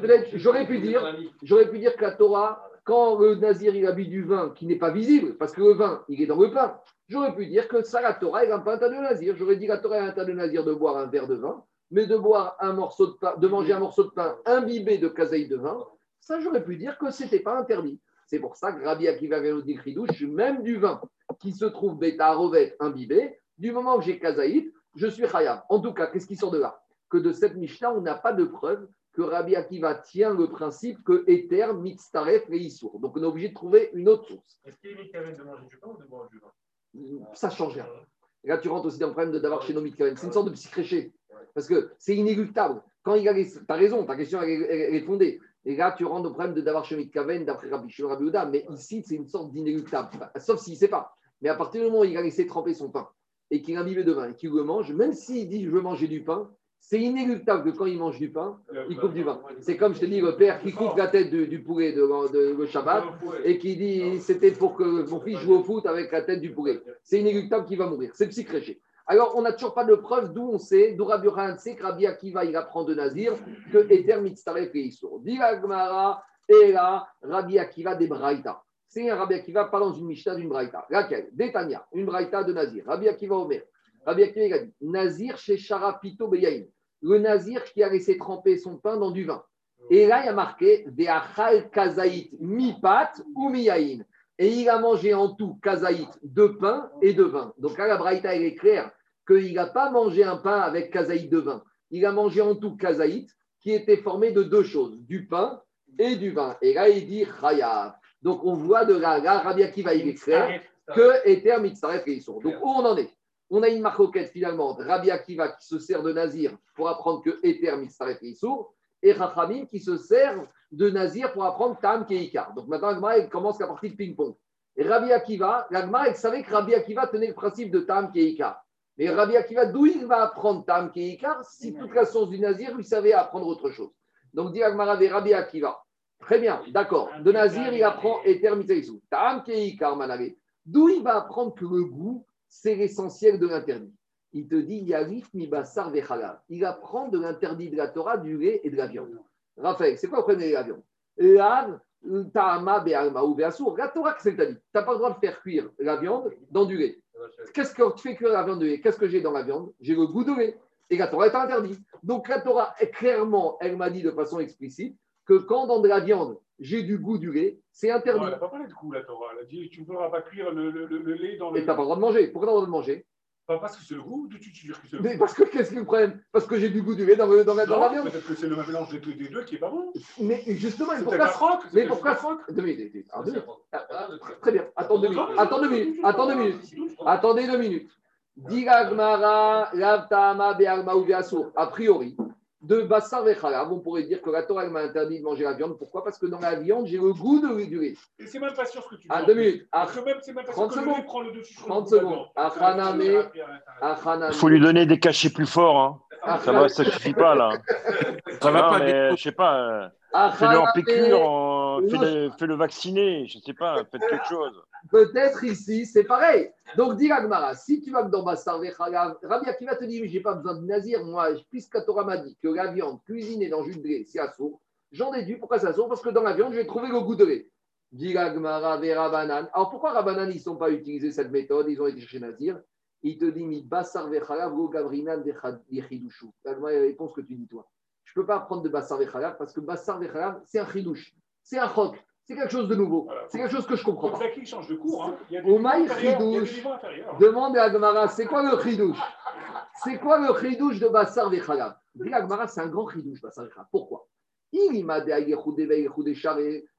pu dire, j'aurais pu dire que la Torah, quand le nazir il a bu du vin qui n'est pas visible, parce que le vin il est dans le pain, j'aurais pu dire que ça la Torah elle n'a pas interdit au nazir. J'aurais dit que la Torah elle interdit au nazir de boire un verre de vin, mais de boire un morceau de pain, de manger un morceau de pain imbibé de kazaï de vin, ça j'aurais pu dire que c'était pas interdit. C'est pour ça que Rabbi Akiva nous dit même du vin qui se trouve bêta rovet imbibé, du moment que j'ai kazaït, je suis khayab. En tout cas, qu'est-ce qui sort de là? Que de cette Mishnah, on n'a pas de preuve que Rabbi Akiva tient le principe que Ether, Mitztaref et Issour. Donc on est obligé de trouver une autre source. Est-ce qu'il est mis de manger du pain ou de boire du vin? Ça change rien. Et là, tu rentres aussi dans le problème de d'avoir chez nos Mitkaven. C'est une sorte de psychréché. Parce que c'est inéluctable. Quand il a les... Tu as raison, ta question elle est fondée. Et là, tu rentres au problème de d'avoir chez Mitkaven d'après Rabbi Shimon Rabbi. Mais ici, c'est une sorte d'inéluctable. Sauf s'il ne sait pas. Mais à partir du moment où il a laissé tremper son pain et qu'il a imbibé de vin et qu'il le mange, même s'il dit je veux manger du pain, c'est inéluctable que quand il mange du pain, il coupe du vin. C'est comme je te dis, le père qui coupe la tête du poulet de, de- le Shabbat et qui dit c'était pour que mon fils joue au foot avec la tête du poulet. C'est inéluctable qu'il va mourir. C'est psychréché. Alors, on n'a toujours pas de preuve d'où on sait, d'où Rabbi Yochanan sait que Rabbi Akiva, il apprend de Nazir que Eter Mitztaref et Issour. Gemara, et là, Rabbi Akiva des Braïta. C'est un Rabbi Akiva, pas dans une Mishnah d'une Braïta. Laquelle? Détania, une Braïta de Nazir. Rabbi Akiva Omer. Rabbi Akiva, il a dit Nazir chez Sharapito Beyaïn. Le Nazir qui a laissé tremper son pain dans du vin. Et là, il y a marqué Ve'achal kazaït mipat ou miyaïn. Et il a mangé en tout kazaït de pain et de vin. Donc là, la Braïta, elle est claire qu'il n'a pas mangé un pain avec kazaït de vin. Il a mangé en tout kazaït qui était formé de deux choses, du pain et du vin. Et là, il dit chayav. Donc on voit de là, là Rabbi Akiva, il est clair que Eter Mitzaref et Issour. Donc où on en est? On a une marcoquette finalement Rabbi Akiva qui se sert de Nazir pour apprendre que Eter Mitzaref et Issour et Rachamim qui se sert de Nazir pour apprendre Tam Keikar. Donc maintenant, Agma, elle commence la partie de ping-pong. Et Rabbi Akiva, l'Agma, elle savait que Rabbi Akiva tenait le principe de Tam Keikar. Mais Rabbi Akiva, d'où il va apprendre Tam Keikar si toute la source du Nazir lui savait apprendre autre chose? Donc dit Agma Rabbi Akiva. Très bien, d'accord. De Nazir, il apprend Eter Mitzaref Tam Keikar Manavé. D'où il va apprendre que le goût, c'est l'essentiel de l'interdit? Il te dit Yarif mi basar. Il apprend de l'interdit de la Torah du lait et de la viande. Raphaël, c'est quoi le problème de la viande Lav, ta'ama, be'alma ou be'asur. La Torah, t'a dit Tu n'as pas le droit de faire cuire la viande dans du lait. Qu'est-ce que tu fais cuire la viande de lait? Qu'est-ce que j'ai dans la viande? J'ai le goût de lait. Et la Torah est interdite. Donc la Torah, est clairement, elle m'a dit de façon explicite que quand dans de la viande, j'ai du goût du lait, c'est Non, interdit. elle n'a pas parlé de goût, la Torah. Elle a dit tu ne pourras pas cuire le, le- le- le lait dans le. Et tu n'as pas le droit de manger. Pourquoi tu n'as pas le droit de manger? Pas parce que c'est le goût, tu, tu, tu dis que c'est le Mais goût. parce que qu'est-ce que le problème Parce que j'ai du goût du lait dans, dans la, dans la viande. Peut-être que c'est le mélange des deux, des deux qui est pas bon. Mais justement, mais pourquoi froque. Mais pourquoi. Deux minutes, minutes. Ah, Très bien. Attends deux minutes. Attends deux minutes. Attends deux minutes. Attendez deux minutes. Diga Gmara, Lav Ta'ama, Be'alma ou. A priori, de Bassar Vechalav, on pourrait dire que la Torah elle m'a interdit de manger la viande. Pourquoi? Parce que dans la viande, j'ai le goût de, du lait. Et c'est même pas sûr ce que tu Ah, dis. deux minutes. Ah, même, c'est même pas 30 sûr que le lait secondes. prend le dessus sur 30 le goût secondes. Ah. Achanami. Il faut lui donner des cachets plus forts. Hein. Ah, Ça va, ça suffit pas là. <laughs> Ça va Non, pas mais je sais pas. euh, Fais-le en Achanami. piqûre, fais-le fais-le vacciner, je sais pas, faites quelque chose. Peut-être ici, c'est pareil. Donc, dit Agmara, si tu vas dans Bassar Rabbi Akiva te dit, mais j'ai pas besoin de nazir. Moi, puisque la Torah m'a dit que la viande cuisinée dans jus de lait, c'est assourd, j'en déduis pourquoi c'est assourd, parce que dans la viande, je vais trouver le goût de lait. Dit Agmara, Vera Banan. Alors, pourquoi Rabanan, ils ne sont pas utilisé cette méthode? Ils ont été chez Nazir. Il te dit, mi Bassar Vechalav, go Gavrinan Dechidushu. Agmara, il répond ce que tu dis, toi. Je ne peux pas prendre de Bassar Vechalav parce que Bassar Vechalav, c'est un chidouche. C'est un choc. C'est quelque chose de nouveau. Voilà. C'est quelque chose que je comprends pas. Zaki change de cours. Hein. Il y a des y chidouche. Demande à Agmara, c'est quoi le chidouche C'est quoi le chidouche de Bassar Vechalav Agmara, c'est un grand chidouche, Bassar Vechalav. Pourquoi? Il m'a dit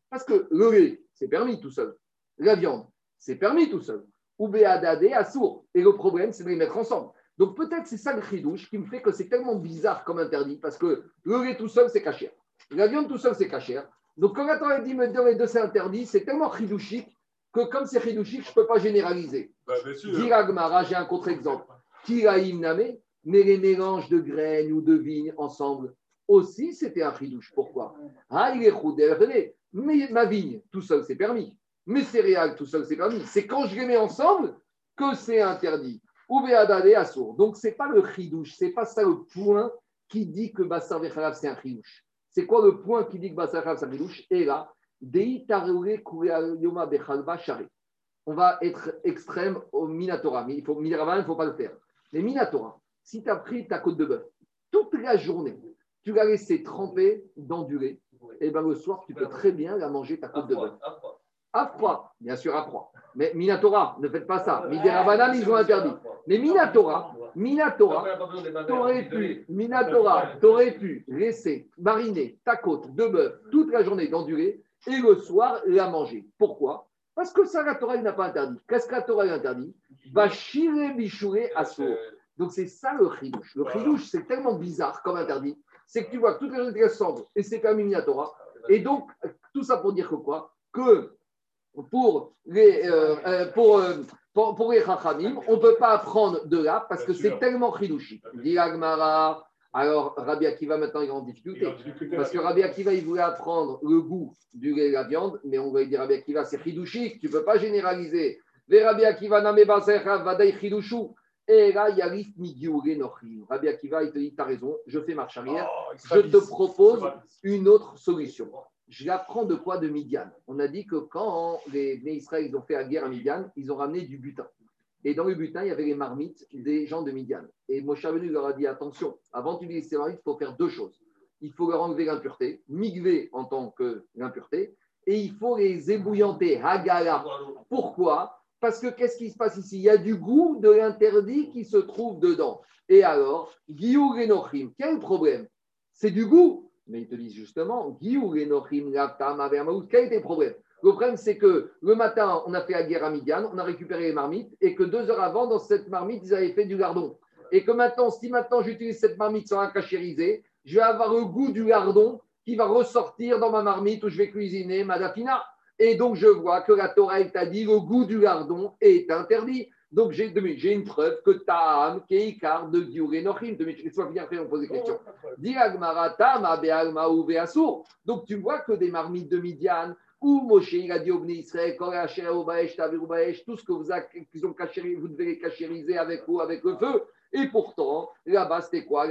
Parce que le lait, c'est permis tout seul. La viande, c'est permis tout seul. Ou Béadadé, assourd. Et le problème, c'est de les mettre ensemble. Donc peut-être c'est ça le chidouche qui me fait que c'est tellement bizarre comme interdit, parce que le lait tout seul, c'est cachère. La viande tout seul, c'est cachère. Donc quand la Torah dit me dire les deux, c'est interdit, c'est tellement chidouchique que comme c'est chidouchique, je ne peux pas généraliser. Bah, bien sûr. Dit Agmara, j'ai un contre-exemple. Kiraïm Name, mais les mélanges de graines ou de vignes ensemble, aussi c'était un chidouche. Pourquoi? Ah, il est. Attendez, mais ma vigne, tout seul, c'est permis. Mes céréales, tout seul, c'est permis. C'est quand je les mets ensemble que c'est interdit. Assour. Donc, ce n'est pas le chidouche, ce n'est pas ça le point qui dit que Bassar Vechalav, c'est un chidouche. C'est quoi le point qui dit que Bassar Vechalav, c'est un chidouche? Et là, Dei Yoma Bechalva on va être extrême au Minatora. Mais il faut, Minaravan, il ne faut pas le faire. Mais Minatora, si tu as pris ta côte de bœuf, toute la journée, tu l'as laissé tremper dans du lait, et bien le soir, tu peux très bien la manger, ta côte de bœuf. À froid. Bien sûr, à froid. Mais Minatora, ne faites pas ça. Miderabanan, ils ont interdit. Mais Minatora, Minatora, t'aurais pu, Minatora, t'aurais pu laisser mariner ta côte de bœuf toute la journée d'endurer et le soir la manger. Pourquoi? Parce que ça, la Torah, il n'a pas interdit. Qu'est-ce que la Torah interdit? Bachire bichouré assour. Donc c'est ça le chidouche. Le chidouche, c'est tellement bizarre comme interdit. C'est que tu vois que toute la journée cendre et c'est quand même Minatora. Et donc, tout ça pour dire que quoi? Que pour les, euh, euh, pour, euh, pour, pour les Chachamim, on ne peut pas apprendre de là parce que c'est tellement chidouchi. Dit alors Rabbi Akiva maintenant il est en difficulté. Parce que Rabbi Akiva il voulait apprendre le goût du lait et de la viande, mais on va lui dire Rabbi Akiva c'est chidouchi, tu ne peux pas généraliser. Rabbi Akiva vadai chidouchou. Et là, il. Rabbi Akiva, il te dit, tu as raison, je fais marche arrière. Je te propose une autre solution. Je l'apprends de quoi De Midian. On a dit que quand les Israël ont fait la guerre à Midian, ils ont ramené du butin. Et dans le butin, il y avait les marmites des gens de Midian. Et Moshe Rabbeinu leur a dit attention, avant d'utiliser ces marmites, il faut faire deux choses. Il faut leur enlever l'impureté, migver en tant que l'impureté, et il faut les ébouillanter, hagala. Pourquoi? Parce que qu'est-ce qui se passe ici? Il y a du goût de l'interdit qui se trouve dedans. Et alors, Giyur Enochim, quel problème? C'est du goût. Mais ils te disent justement, quel était le problème? Le problème, c'est que le matin, on a fait la guerre à Midian, on a récupéré les marmites, et que deux heures avant, dans cette marmite, ils avaient fait du lardon. Et que maintenant, si maintenant j'utilise cette marmite sans la cachériser, je vais avoir le goût du lardon qui va ressortir dans ma marmite où je vais cuisiner ma dafina. Et donc, je vois que la Torah elle t'a dit le goût du lardon est interdit. Donc, j'ai une preuve que Ta'am, Keikar, de Diuré Nochim. Deux minutes, laisse-moi finir après, on pose des questions. Dis Agmara. Donc, tu vois que des marmites de Midian, où Moshe, il a dit au Israël, tout ce que vous, a- qu'ils ont cachérisé, vous devez les cachériser avec l'eau, avec le feu. Et pourtant, là-bas, c'était quoi.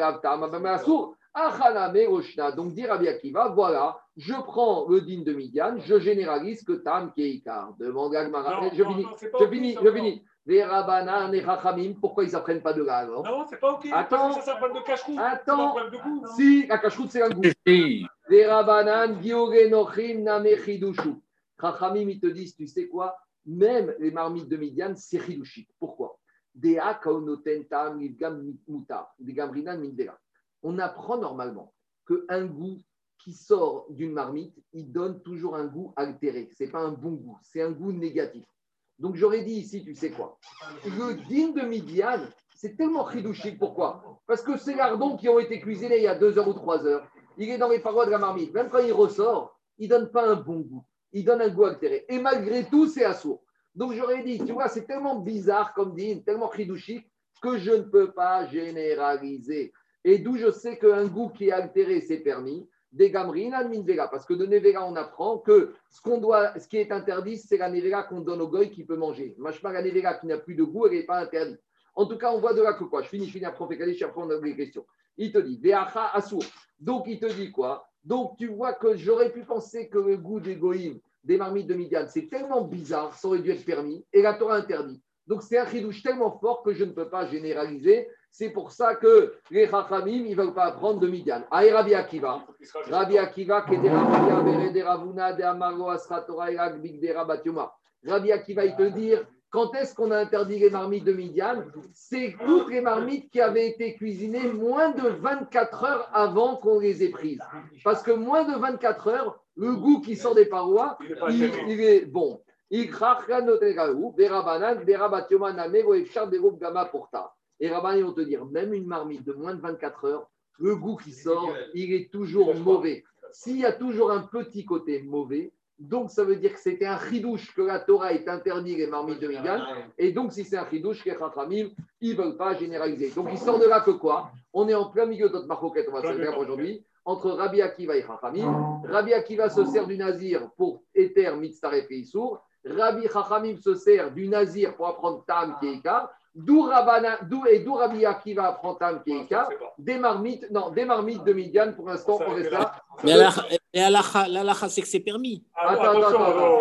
Donc, dire Rabbi Akiva, voilà, je prends le din de Midian, je généralise que Tam, Keikar. Demande Agmara. Je finis, je finis, je finis. Les Rabanan et Rachamim, pourquoi ils n'apprennent pas de là alors Non, c'est pas OK. Attends. parce que Ça, c'est un problème de cache-cou. Attends. De goût. Si, la cache c'est un goût. Les Rabanan, Giore Nochim, Name Chidushu. Chachamim, ils te disent, tu sais quoi? Même les marmites de Midian, c'est Chidushi. Pourquoi? Des Akaonoten Tam, Livgam Mutar, des Gamrinan Mindela. On apprend normalement qu'un goût qui sort d'une marmite, il donne toujours un goût altéré. Ce n'est pas un bon goût, c'est un goût négatif. Donc j'aurais dit ici, tu sais quoi? Le din de Midian, c'est tellement chidouchique. Pourquoi? Parce que ces lardons qui ont été cuisinés il y a deux heures ou trois heures, il est dans les parois de la marmite. Même quand il ressort, il ne donne pas un bon goût. Il donne un goût altéré. Et malgré tout, c'est assourd. Donc j'aurais dit, tu vois, c'est tellement bizarre comme din, tellement chidouchique, que je ne peux pas généraliser. Et d'où je sais qu'un goût qui est altéré, c'est permis. Des gamrina, min vega. Parce que de nevera, on apprend que ce, qu'on doit, ce qui est interdit, c'est la nevera qu'on donne au goy qui peut manger. Machma, la nevera qui n'a plus de goût, elle n'est pas interdite. En tout cas, on voit de là que quoi Je finis, je finis après, on fait caler, après on a des questions. Il te dit, Veacha Assour. Donc, il te dit quoi? Donc, tu vois que j'aurais pu penser que le goût des goïms, des marmites de Midian, c'est tellement bizarre, ça aurait dû être permis, et la Torah interdit. Donc, c'est un chidouche tellement fort que je ne peux pas généraliser. C'est pour ça que les Chachamim, ils ne veulent pas apprendre de Midian. Aïe Rabbi Akiva. Rabbi Akiva, qui des Rabbi Avere, des Ravuna, des Amaro, Asra Torah, Irak, Big, des Rabatioma. Rabbi Akiva, il te dire, quand est-ce qu'on a interdit les marmites de Midian? C'est toutes les marmites qui avaient été cuisinées moins de 24 heures avant qu'on les ait prises. Parce que moins de 24 heures, le goût qui sort des parois, Il il, il est bon. Et Rabban, ils vont te dire, même une marmite de moins de 24 heures, le goût qui sort, il est toujours mauvais. S'il y a toujours un petit côté mauvais, donc ça veut dire que c'était un chidouche que la Torah est interdit les marmites de Midian. Et donc, si c'est un chidouche, les chachamim, ils ne veulent pas généraliser. Donc, il sort de là que quoi? On est en plein milieu de notre marcoquette, on va se faire aujourd'hui, entre Rabbi Akiva et Chachamim. Rabbi Akiva se sert du nazir pour Ether, Mitzaref et Issour. Rabbi Chachamim se sert du nazir pour apprendre Tam qui est Ikar. D'où et d'où Rabbi Akiva apprend Tam qui est Ikar. Des marmites, non, des marmites de Midian, pour l'instant, on reste là. Mais l'alaha, c'est que c'est permis. Ah, Attends, attends, attends.